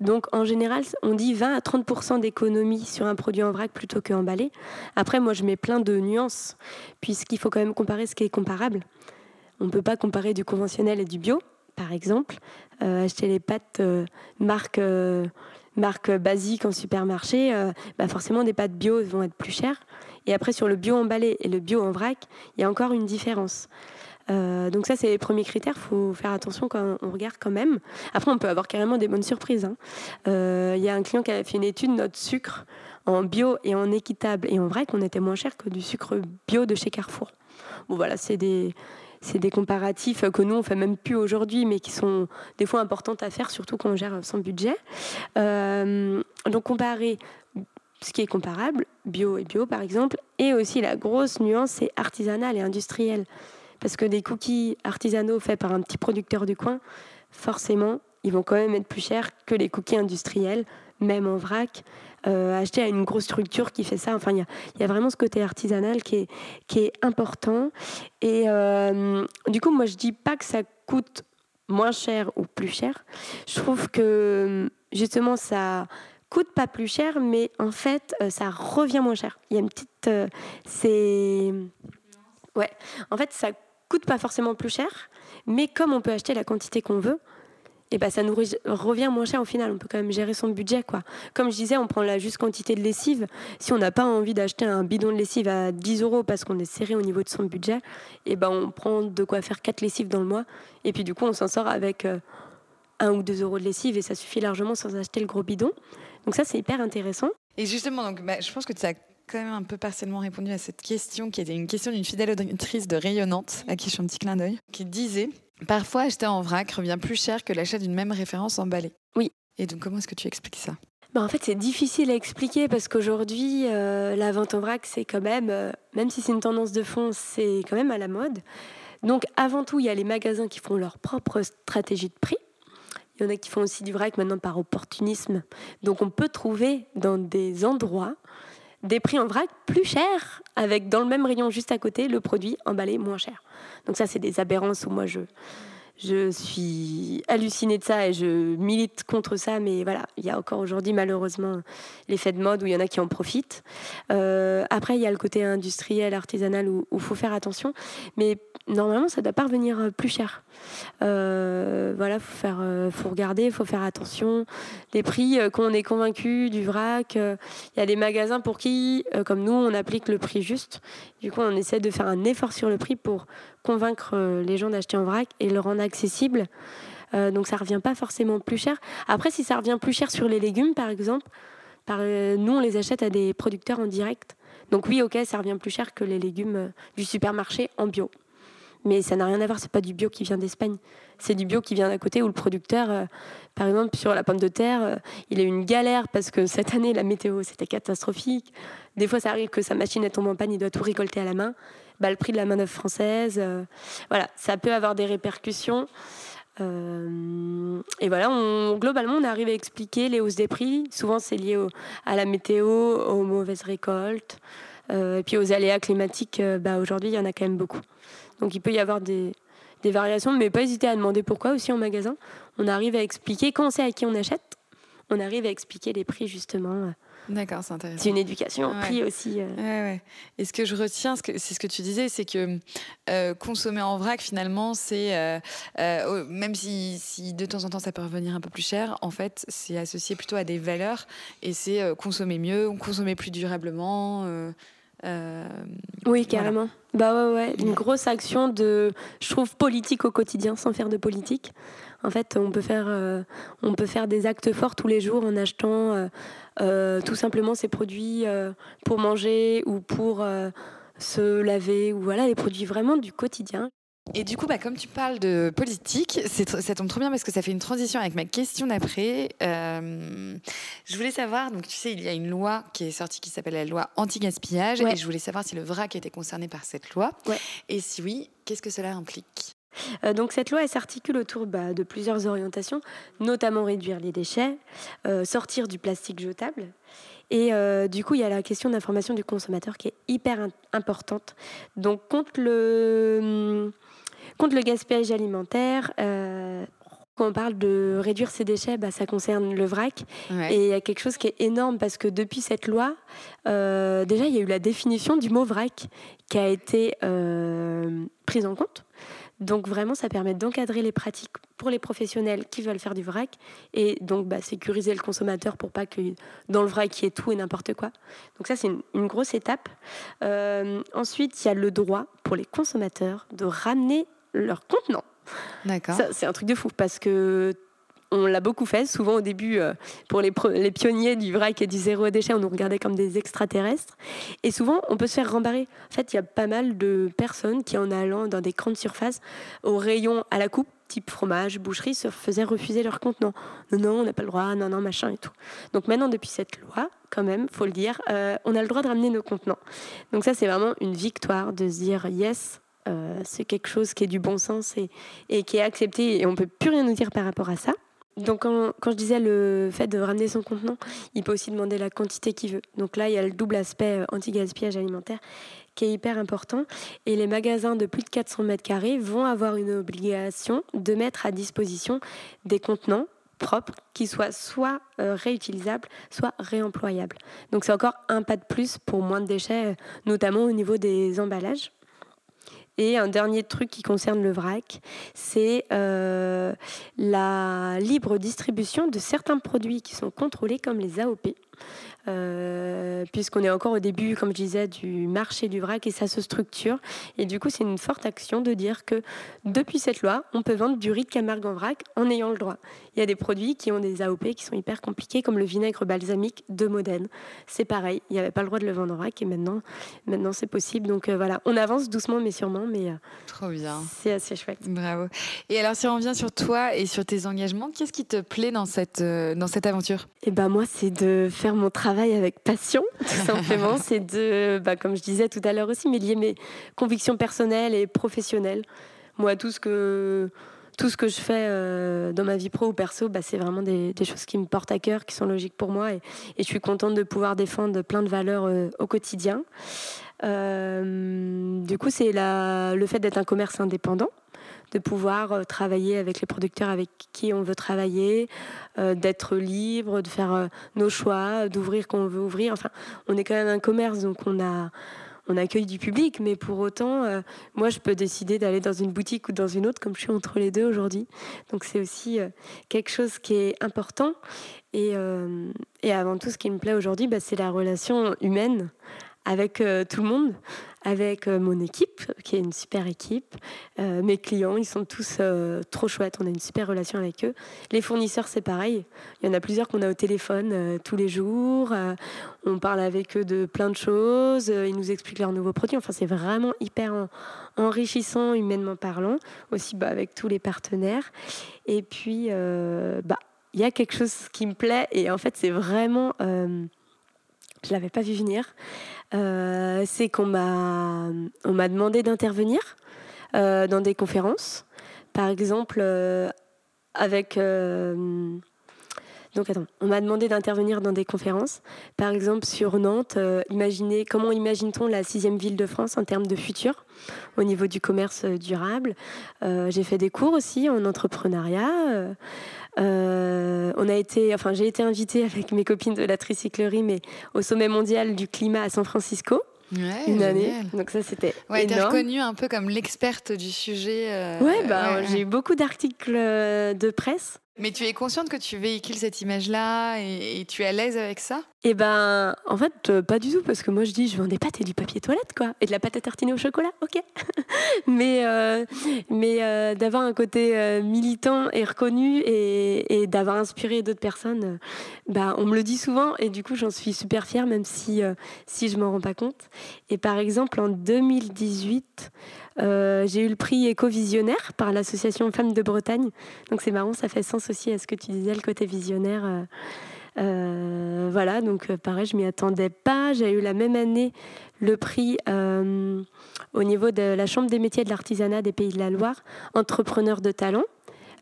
Donc en général, on dit 20 à 30 d'économie sur un produit en vrac plutôt qu'emballé. Après, moi, je mets plein de nuances, puisqu'il faut quand même comparer ce qui est comparable. On ne peut pas comparer du conventionnel et du bio, par exemple. Euh, acheter les pâtes euh, marque, euh, marque basique en supermarché, bah forcément, des pâtes bio vont être plus chères. Et après, sur le bio emballé et le bio en vrac, il y a encore une différence. Euh, donc ça, c'est les premiers critères. Il faut faire attention quand on regarde quand même. Après, on peut avoir carrément des bonnes surprises. Hein. Euh, il y a un client qui avait fait une étude, notre sucre en bio et en équitable et en vrai qu'on était moins cher que du sucre bio de chez Carrefour. Bon voilà, c'est des, c'est des comparatifs que nous, on fait même plus aujourd'hui, mais qui sont des fois importantes à faire, surtout quand on gère son budget. Euh, donc comparer ce qui est comparable, bio et bio par exemple, et aussi la grosse nuance, c'est artisanal et industriel. Parce que des cookies artisanaux faits par un petit producteur du coin, forcément, ils vont quand même être plus chers que les cookies industriels, même en vrac, euh, achetés à une grosse structure qui fait ça. Enfin, il y, a, vraiment ce côté artisanal qui est, important. Et euh, du coup, moi, je dis pas que ça coûte moins cher ou plus cher. Je trouve que justement, ça coûte pas plus cher, mais en fait, euh, ça revient moins cher. Il y a une petite. c'est. Ouais, en fait, ça coûte pas forcément plus cher, mais comme on peut acheter la quantité qu'on veut, et eh ben ça nous revient moins cher au final. On peut quand même gérer son budget. quoi. Comme je disais, on prend la juste quantité de lessive. Si on n'a pas envie d'acheter un bidon de lessive à 10 euros parce qu'on est serré au niveau de son budget, et eh ben on prend de quoi faire 4 lessives dans le mois. Et puis du coup, on s'en sort avec 1 euh, ou 2 euros de lessive et ça suffit largement sans acheter le gros bidon. Donc ça, c'est hyper intéressant. Et justement, donc, bah, je pense que as quand même un peu partiellement répondu à cette question, qui était une question d'une fidèle auditrice de Rayonnante, à qui je fais un petit clin d'œil, qui disait Parfois, acheter en vrac revient plus cher que l'achat d'une même référence emballée. Oui. Et donc, comment est-ce que tu expliques ça? Bah en fait, c'est difficile à expliquer parce qu'aujourd'hui, euh, la vente en vrac, c'est quand même, euh, même si c'est une tendance de fond, c'est quand même à la mode. Donc, avant tout, il y a les magasins qui font leur propre stratégie de prix. Il y en a qui font aussi du vrac maintenant par opportunisme. Donc, on peut trouver dans des endroits des prix en vrac plus chers, avec dans le même rayon juste à côté le produit emballé moins cher. Donc ça, c'est des aberrances où moi je, je suis hallucinée de ça et je milite contre ça, mais voilà, il y a encore aujourd'hui malheureusement l'effet de mode où il y en a qui en profitent. Euh, après, il y a le côté industriel, artisanal où il faut faire attention, mais normalement, ça ne doit pas revenir plus cher. Euh, voilà, faut euh, faut regarder, faut faire attention. Les prix, qu'on est convaincu du vrac, il y a des magasins pour qui, comme nous, on applique le prix juste. Du coup, on essaie de faire un effort sur le prix pour convaincre euh, les gens d'acheter en vrac et le rendre accessible. Euh, donc ça revient pas forcément plus cher. Après, si ça revient plus cher sur les légumes, par exemple, euh, nous on les achète à des producteurs en direct. Donc oui, ok, ça revient plus cher que les légumes du supermarché en bio. Mais ça n'a rien à voir, c'est pas du bio qui vient d'Espagne. C'est du bio qui vient d'à côté où le producteur, par exemple, sur la pomme de terre, il a eu une galère parce que cette année, la météo, c'était catastrophique. Des fois, ça arrive que sa machine tombe en panne, il doit tout récolter à la main. Bah, le prix de la main-d'œuvre française. Euh, voilà, ça peut avoir des répercussions. Euh, et voilà, globalement, on arrive à expliquer les hausses des prix. Souvent, c'est lié à la météo, aux mauvaises récoltes, euh, et puis aux aléas climatiques. bah, Aujourd'hui, il y en a quand même beaucoup. Donc, il peut y avoir des, variations, mais pas hésiter à demander pourquoi aussi en magasin. On arrive à expliquer, quand sait à qui on achète, on arrive à expliquer les prix justement D'accord, c'est intéressant. C'est une éducation au prix aussi. Euh. Ouais, Et ce que je retiens, c'est ce que tu disais, c'est que euh, consommer en vrac, finalement, c'est, euh, même si, si, de temps en temps ça peut revenir un peu plus cher, en fait, c'est associé plutôt à des valeurs et c'est consommer mieux, consommer plus durablement. oui, carrément. Bah ouais, ouais. Une grosse action de, je trouve, politique au quotidien, sans faire de politique. En fait, on peut faire, on peut faire des actes forts tous les jours en achetant euh, tout simplement ces produits euh, pour manger ou pour euh, se laver, ou voilà, les produits vraiment du quotidien. Et du coup, bah, comme tu parles de politique, ça tombe trop bien parce que ça fait une transition avec ma question d'après. Euh, je voulais savoir, donc tu sais, il y a une loi qui est sortie qui s'appelle la loi anti-gaspillage, et je voulais savoir si le VRAC était concerné par cette loi. Et si oui, qu'est-ce que cela implique? euh, donc cette loi, elle s'articule autour bah, de plusieurs orientations, notamment réduire les déchets, euh, sortir du plastique jetable. Et du coup, il y a la question d'information du consommateur qui est hyper importante. Donc contre le Contre le gaspillage alimentaire, euh, quand on parle de réduire ses déchets, bah, ça concerne le vrac. Et il y a quelque chose qui est énorme parce que depuis cette loi, euh, déjà, il y a eu la définition du mot vrac qui a été euh, prise en compte. Donc vraiment, ça permet d'encadrer les pratiques pour les professionnels qui veulent faire du vrac et donc bah, sécuriser le consommateur pour pas que dans le vrac il y ait tout et n'importe quoi. Donc ça, c'est une, une, grosse étape. ensuite, il y a le droit pour les consommateurs de ramener leur contenant. D'accord. C'est un truc de fou parce que on l'a beaucoup fait. Souvent, au début, euh, pour les, pionniers du vrac et du zéro déchet, on nous regardait comme des extraterrestres. Et souvent, on peut se faire rembarrer. En fait, il y a pas mal de personnes qui, en allant dans des grandes surfaces, au rayon à la coupe, type fromage, boucherie, se faisaient refuser leur contenant. Non, non, on n'a pas le droit, non, non, machin et tout. Donc maintenant, depuis cette loi, quand même, faut le dire, euh, on a le droit de ramener nos contenants. Donc ça, c'est vraiment une victoire de se dire, yes, euh, c'est quelque chose qui est du bon sens et, qui est accepté et on peut plus rien nous dire par rapport à ça. Donc quand, je disais le fait de ramener son contenant, il peut aussi demander la quantité qu'il veut. Donc là, il y a le double aspect euh, anti-gaspillage alimentaire qui est hyper important. Et les magasins de plus de 400 mètres carrés vont avoir une obligation de mettre à disposition des contenants propres qui soient soit euh, réutilisables, soit réemployables. Donc c'est encore un pas de plus pour moins de déchets, notamment au niveau des emballages. Et un dernier truc qui concerne le vrac, c'est euh, la libre distribution de certains produits qui sont contrôlés comme les AOP. Euh, puisqu'on est encore au début, comme je disais, du marché du vrac et ça se structure. Et du coup, c'est une forte action de dire que depuis cette loi, on peut vendre du riz de Camargue en vrac en ayant le droit. Il y a des produits qui ont des AOP qui sont hyper compliqués, comme le vinaigre balsamique de Modène. C'est pareil, il n'y avait pas le droit de le vendre en vrac et maintenant, maintenant c'est possible. Donc euh, voilà, on avance doucement mais sûrement, mais euh, trop bien. C'est assez chouette. Bravo. Et alors, si on revient sur toi et sur tes engagements, qu'est-ce qui te plaît dans cette, dans cette aventure? Eh ben moi, c'est de faire mon travail avec passion, tout simplement. c'est de, bah, comme je disais tout à l'heure aussi, mais lier mes convictions personnelles et professionnelles. Moi, tout ce que, tout ce que je fais euh, dans ma vie pro ou perso, bah, c'est vraiment des, choses qui me portent à cœur, qui sont logiques pour moi. Et, je suis contente de pouvoir défendre plein de valeurs euh, au quotidien. Euh, du coup, c'est le fait d'être un commerce indépendant de pouvoir euh, travailler avec les producteurs avec qui on veut travailler, euh, d'être libre, de faire euh, nos choix, d'ouvrir quand on veut ouvrir. Enfin, on est quand même un commerce, donc on a on accueille du public, mais pour autant, moi, je peux décider d'aller dans une boutique ou dans une autre, comme je suis entre les deux aujourd'hui. Donc, c'est aussi quelque chose qui est important. Et, et, avant tout, ce qui me plaît aujourd'hui, bah, c'est la relation humaine avec tout le monde, avec euh, mon équipe, qui est une super équipe. Euh, mes clients, ils sont tous euh, trop chouettes. On a une super relation avec eux. Les fournisseurs, c'est pareil. Il y en a plusieurs qu'on a au téléphone tous les jours. on parle avec eux de plein de choses. ils nous expliquent leurs nouveaux produits. Enfin, c'est vraiment hyper enrichissant, humainement parlant. Aussi bah, avec tous les partenaires. Et puis, bah, il y a quelque chose qui me plaît. Et en fait, c'est vraiment je l'avais pas vu venir. Euh, c'est qu'on m'a, on m'a demandé d'intervenir euh, dans des conférences. Par exemple, euh, avec. donc, attends, on m'a demandé d'intervenir dans des conférences. Par exemple, sur Nantes, imaginez, comment imagine-t-on la sixième ville de France en termes de futur au niveau du commerce durable? J'ai fait des cours aussi en entrepreneuriat. Euh, on a été, enfin, j'ai été invitée avec mes copines de la tricyclerie, mais au sommet mondial du climat à San Francisco. une année. Donc ça, c'était ouais, énorme. reconnue un peu comme l'experte du sujet. Euh, ouais, bah, j'ai eu beaucoup d'articles euh, de presse. Mais tu es consciente que tu véhicules cette image-là et, tu es à l'aise avec ça? Et eh ben, en fait, euh, pas du tout, parce que moi je dis, je vends des pâtes et du papier toilette, quoi, et de la pâte à tartiner au chocolat, ok. mais euh, mais euh, d'avoir un côté militant et reconnu et, d'avoir inspiré d'autres personnes, bah, on me le dit souvent, et du coup, j'en suis super fière, même si, si je m'en rends pas compte. Et par exemple, en 2018, j'ai eu le prix Éco-Visionnaire par l'association Femmes de Bretagne. Donc c'est marrant, ça fait sens aussi à ce que tu disais, le côté visionnaire. Euh, voilà, donc euh, pareil, je m'y attendais pas. J'ai eu la même année le prix euh, au niveau de la Chambre des métiers de l'artisanat des Pays de la Loire, entrepreneur de talent.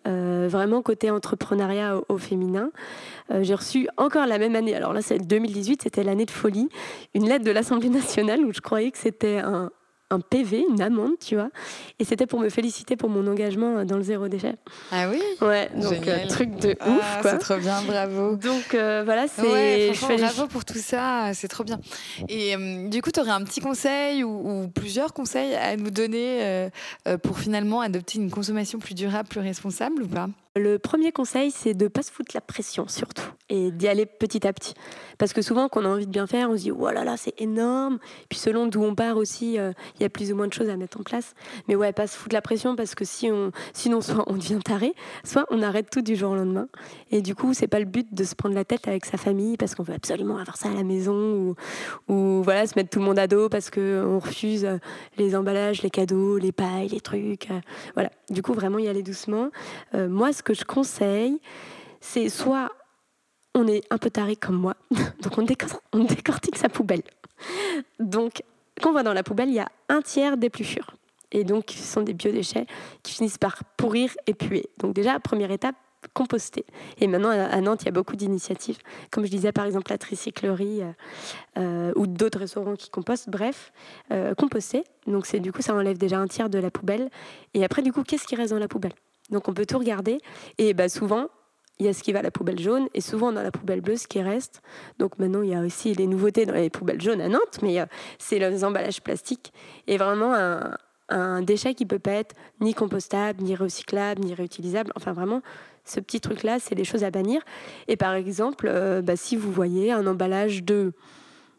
vraiment côté entrepreneuriat au, féminin. j'ai reçu encore la même année, alors là c'est 2018, c'était l'année de folie, une lettre de l'Assemblée nationale où je croyais que c'était un, un PV, une amende, tu vois. Et c'était pour me féliciter pour mon engagement dans le zéro déchet. Ah oui Ouais, donc un euh, truc de ah, ouf, quoi. C'est trop bien, bravo. Donc euh, voilà, c'est. Ouais, bravo pour tout ça, c'est trop bien. Et euh, du coup, tu aurais un petit conseil ou, plusieurs conseils à nous donner pour finalement adopter une consommation plus durable, plus responsable ou pas? Le premier conseil, c'est de ne pas se foutre la pression surtout et d'y aller petit à petit. Parce que souvent, quand on a envie de bien faire, on se dit oh là là, c'est énorme. Puis selon d'où on part aussi, euh, il y a plus ou moins de choses à mettre en place. Mais ouais, pas se foutre la pression parce que si on, sinon, soit on devient taré, soit on arrête tout du jour au lendemain. Et du coup, c'est pas le but de se prendre la tête avec sa famille parce qu'on veut absolument avoir ça à la maison ou, ou voilà, se mettre tout le monde à dos parce qu'on refuse les emballages, les cadeaux, les pailles, les trucs. Euh, voilà. Du coup, vraiment y aller doucement. Euh, moi, ce que je conseille, c'est soit on est un peu taré comme moi, donc on, décortique sa poubelle. Donc, quand on va dans la poubelle, il y a un tiers d'épluchures. Et donc, ce sont des biodéchets qui finissent par pourrir et puer. Donc, déjà, première étape, composter. Et maintenant, à Nantes, il y a beaucoup d'initiatives. Comme je disais, par exemple, la tricyclerie euh, euh, ou d'autres restaurants qui compostent. Bref, euh, composter. Donc, c'est du coup, ça enlève déjà un tiers de la poubelle. Et après, du coup, qu'est-ce qui reste dans la poubelle? Donc, on peut tout regarder. Et bah, souvent, il y a ce qui va à la poubelle jaune et souvent dans la poubelle bleue ce qui reste. Donc maintenant il y a aussi les nouveautés dans les poubelles jaunes à Nantes, mais c'est les emballages plastiques et vraiment un, déchet qui peut pas être ni compostable, ni recyclable, ni réutilisable. Enfin vraiment ce petit truc-là, c'est des choses à bannir. Et par exemple, euh, bah, si vous voyez un emballage de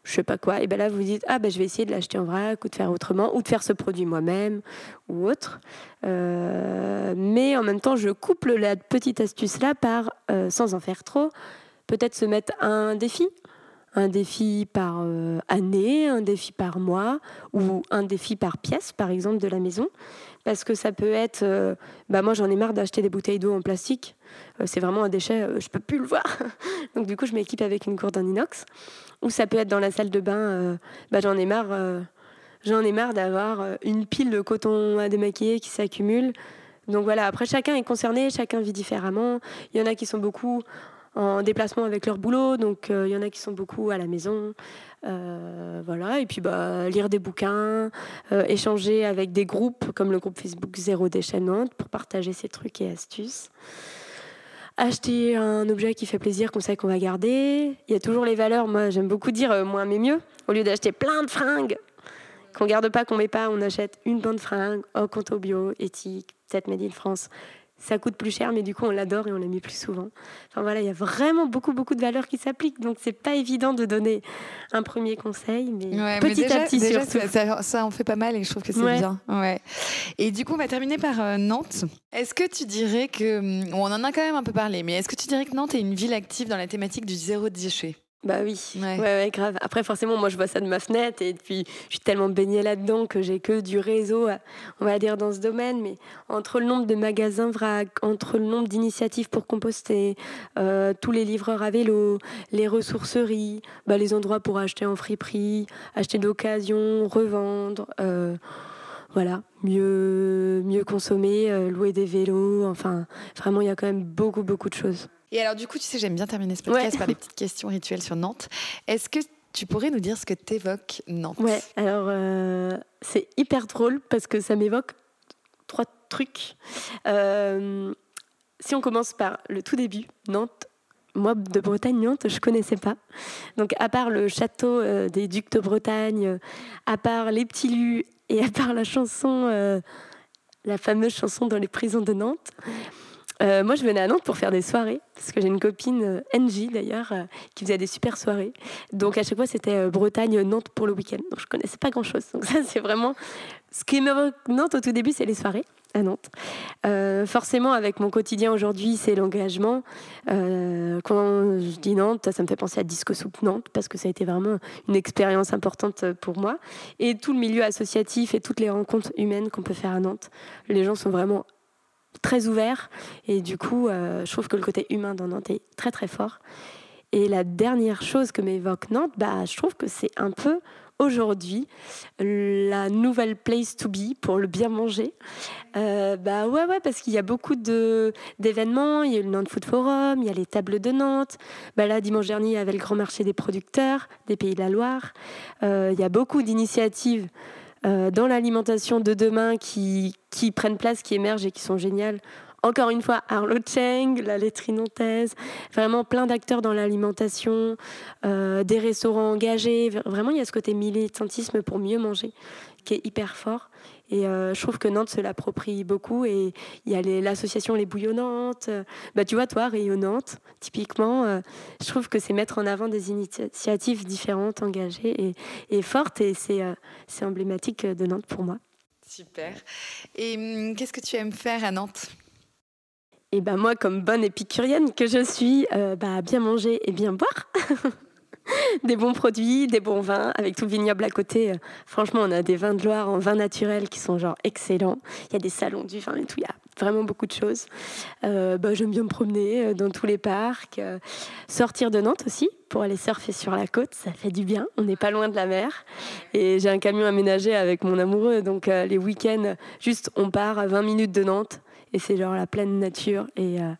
je sais pas quoi, et ben là vous dites ah ben je vais essayer de l'acheter en vrac ou de faire autrement ou de faire ce produit moi-même ou autre. Euh, mais en même temps, je couple la petite astuce là par euh, sans en faire trop, peut-être se mettre un défi un défi par euh, année, un défi par mois ou un défi par pièce, par exemple, de la maison. Parce que ça peut être, euh, bah moi j'en ai marre d'acheter des bouteilles d'eau en plastique. Euh, c'est vraiment un déchet, je peux plus le voir. Donc du coup, je m'équipe avec une gourde en inox. Ou ça peut être dans la salle de bain, bah, j'en ai marre, j'en ai marre d'avoir une pile de coton à démaquiller qui s'accumule. Donc voilà, après chacun est concerné, chacun vit différemment. Il y en a qui sont beaucoup en déplacement avec leur boulot. Donc, il euh, y en a qui sont beaucoup à la maison. Euh, voilà. Et puis, bah, lire des bouquins, euh, échanger avec des groupes comme le groupe Facebook Zéro Déchet Nantes pour partager ses trucs et astuces. Acheter un objet qui fait plaisir, qu'on sait qu'on va garder. Il y a toujours les valeurs. Moi, j'aime beaucoup dire moins mais mieux. Au lieu d'acheter plein de fringues qu'on garde pas, qu'on met pas, on achète une bande fringue au compte au bio, éthique, peut-être made in France ça coûte plus cher, mais du coup, on l'adore et on l'a mis plus souvent. Enfin voilà, il y a vraiment beaucoup, beaucoup de valeurs qui s'appliquent. Donc, c'est pas évident de donner un premier conseil, mais petit à petit surtout. Ça, en fait pas mal et je trouve que c'est bien. Ouais. Et du coup, on va terminer par euh, Nantes. Est-ce que tu dirais que. Hum, on en a quand même un peu parlé, mais est-ce que tu dirais que Nantes est une ville active dans la thématique du zéro déchet? Bah oui, ouais. ouais. grave. Après, forcément, moi, je vois ça de ma fenêtre et puis je suis tellement baignée là-dedans que j'ai que du réseau, on va dire, dans ce domaine. Mais entre le nombre de magasins vrac, entre le nombre d'initiatives pour composter, euh, tous les livreurs à vélo, les ressourceries, bah, les endroits pour acheter en friperie, acheter d'occasion, revendre. Euh, voilà, mieux, mieux consommer, euh, louer des vélos, enfin, vraiment, il y a quand même beaucoup, beaucoup de choses. Et alors, du coup, tu sais, j'aime bien terminer ce podcast par des petites questions rituelles sur Nantes. Est-ce que tu pourrais nous dire ce que t'évoques Nantes? Ouais, alors euh, c'est hyper drôle parce que ça m'évoque trois trucs. Euh, si on commence par le tout début, Nantes, moi de Bretagne, Nantes, je connaissais pas. Donc à part le château euh, des ducs de Bretagne, à part les petits lus et à part la chanson, la fameuse chanson dans les prisons de Nantes, Euh, moi, je venais à Nantes pour faire des soirées, parce que j'ai une copine, euh, NJ d'ailleurs, euh, qui faisait des super soirées. Donc à chaque fois, c'était Bretagne, Nantes pour le week-end. Donc je connaissais pas grand-chose. Donc ça, c'est vraiment ce qui m'évoque Nantes au tout début, c'est les soirées à Nantes. forcément, avec mon quotidien aujourd'hui, c'est l'engagement. quand je dis Nantes, ça me fait penser à Disco Soup Nantes, parce que ça a été vraiment une expérience importante pour moi. Et tout le milieu associatif et toutes les rencontres humaines qu'on peut faire à Nantes. Les gens sont vraiment très ouvert. Et du coup, euh, je trouve que le côté humain dans Nantes est très très fort. Et la dernière chose que m'évoque Nantes, bah, je trouve que c'est un peu aujourd'hui la nouvelle place to be pour le bien manger. Euh, bah ouais, ouais, parce qu'il y a beaucoup de, d'événements. Il y a le Nantes Food Forum, il y a les tables de Nantes. Bah là, dimanche dernier, il y avait le grand marché des producteurs des Pays de la Loire. Euh, il y a beaucoup d'initiatives euh, dans l'alimentation de demain qui, qui prennent place, qui émergent et qui sont géniales. Encore une fois, Arlo Cheng, la laiterie nantaise, vraiment plein d'acteurs dans l'alimentation, euh, des restaurants engagés. Vraiment, il y a ce côté militantisme pour mieux manger qui est hyper fort. Et euh, je trouve que Nantes se l'approprie beaucoup. Et il y a l'association Les Bouillonnantes. Bah, tu vois, toi, Rayonnante, typiquement, euh, je trouve que c'est mettre en avant des initiatives différentes, engagées et, et fortes. Et c'est euh, emblématique de Nantes pour moi. Super. Et hum, qu'est-ce que tu aimes faire à Nantes? Et ben moi, comme bonne épicurienne que je suis, bah, bien manger et bien boire. des bons produits, des bons vins, avec tout le vignoble à côté. Euh, franchement, on a des vins de Loire en vin naturel qui sont genre excellents. Il y a des salons du vin et tout, il y a vraiment beaucoup de choses. Euh, bah, J'aime bien me promener euh, dans tous les parcs, sortir de Nantes aussi pour aller surfer sur la côte, ça fait du bien. On n'est pas loin de la mer. Et j'ai un camion aménagé avec mon amoureux, donc les week-ends, juste on part à 20 minutes de Nantes et c'est genre la pleine nature. Et, euh,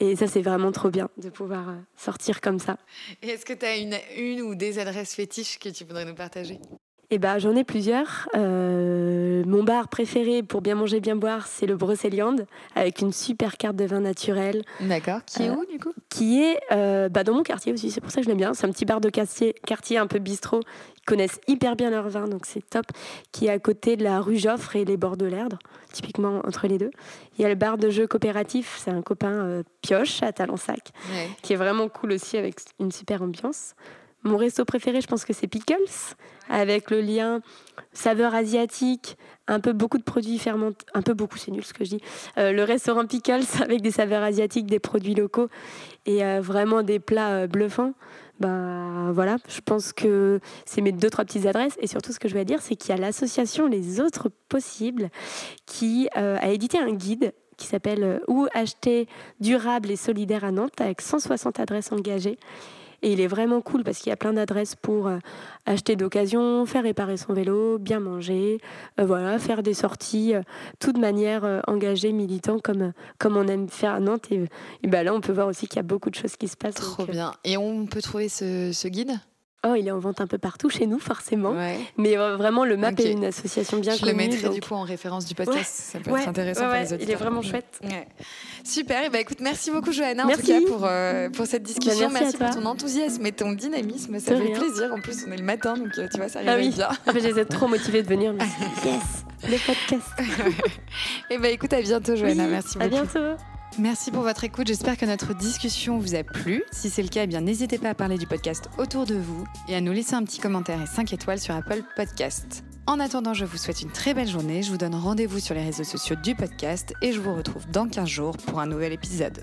et ça, c'est vraiment trop bien de pouvoir euh, sortir comme ça. Est-ce que tu as une, une ou des adresses fétiches que tu voudrais nous partager? Eh ben, j'en ai plusieurs. Euh, mon bar préféré pour bien manger, bien boire, c'est le Brocéliande, avec une super carte de vin naturel. D'accord. Qui est où, du coup? Qui est bah, dans mon quartier aussi, c'est pour ça que je l'aime bien. C'est un petit bar de quartier, quartier un peu bistrot. Ils connaissent hyper bien leur vin, donc c'est top. Qui est à côté de la rue Joffre et les bords de l'Erdre typiquement entre les deux. Il y a le bar de jeux coopératif, c'est un copain euh, pioche à Talensac, qui est vraiment cool aussi avec une super ambiance. Mon resto préféré, je pense que c'est Pickles, avec le lien saveur asiatique, un peu beaucoup de produits fermentés, un peu beaucoup, c'est nul ce que je dis. Euh, le restaurant Pickles avec des saveurs asiatiques, des produits locaux et euh, vraiment des plats bluffants. Ben voilà, je pense que c'est mes deux trois petites adresses et surtout ce que je vais dire, c'est qu'il y a l'association Les Autres Possibles qui euh, a édité un guide qui s'appelle euh, Où acheter durable et solidaire à Nantes avec 160 adresses engagées et il est vraiment cool parce qu'il y a plein d'adresses pour euh, acheter d'occasion, faire réparer son vélo, bien manger, euh, voilà, faire des sorties, euh, tout de manière engagée, militant, comme, comme on aime faire à Nantes. Et, ben là, on peut voir aussi qu'il y a beaucoup de choses qui se passent. Trop bien. Et on peut trouver ce, ce guide? Oh, il est en vente un peu partout chez nous, forcément. Mais euh, vraiment, le MAP est une association bien connue. Je le mettrai du coup en référence du podcast. Ça peut être intéressant pour les auditeurs. Il est vraiment chouette. Super. Et bah, écoute, merci beaucoup, Johanna, en tout cas, pour, euh, pour cette discussion. Bah, merci, pour ton enthousiasme et ton dynamisme. Ça fait plaisir. En plus, on est le matin, donc euh, tu vois, ça arrive ah oui. bien. Ah, J'étais trop motivée de venir. Mais yes, le podcast. et bah, écoute, à bientôt, Johanna. merci beaucoup. À bientôt. Merci pour votre écoute. J'espère que notre discussion vous a plu. Si c'est le cas, eh bien n'hésitez pas à parler du podcast autour de vous et à nous laisser un petit commentaire et 5 étoiles sur Apple Podcast. En attendant, je vous souhaite une très belle journée. Je vous donne rendez-vous sur les réseaux sociaux du podcast et je vous retrouve dans 15 jours pour un nouvel épisode.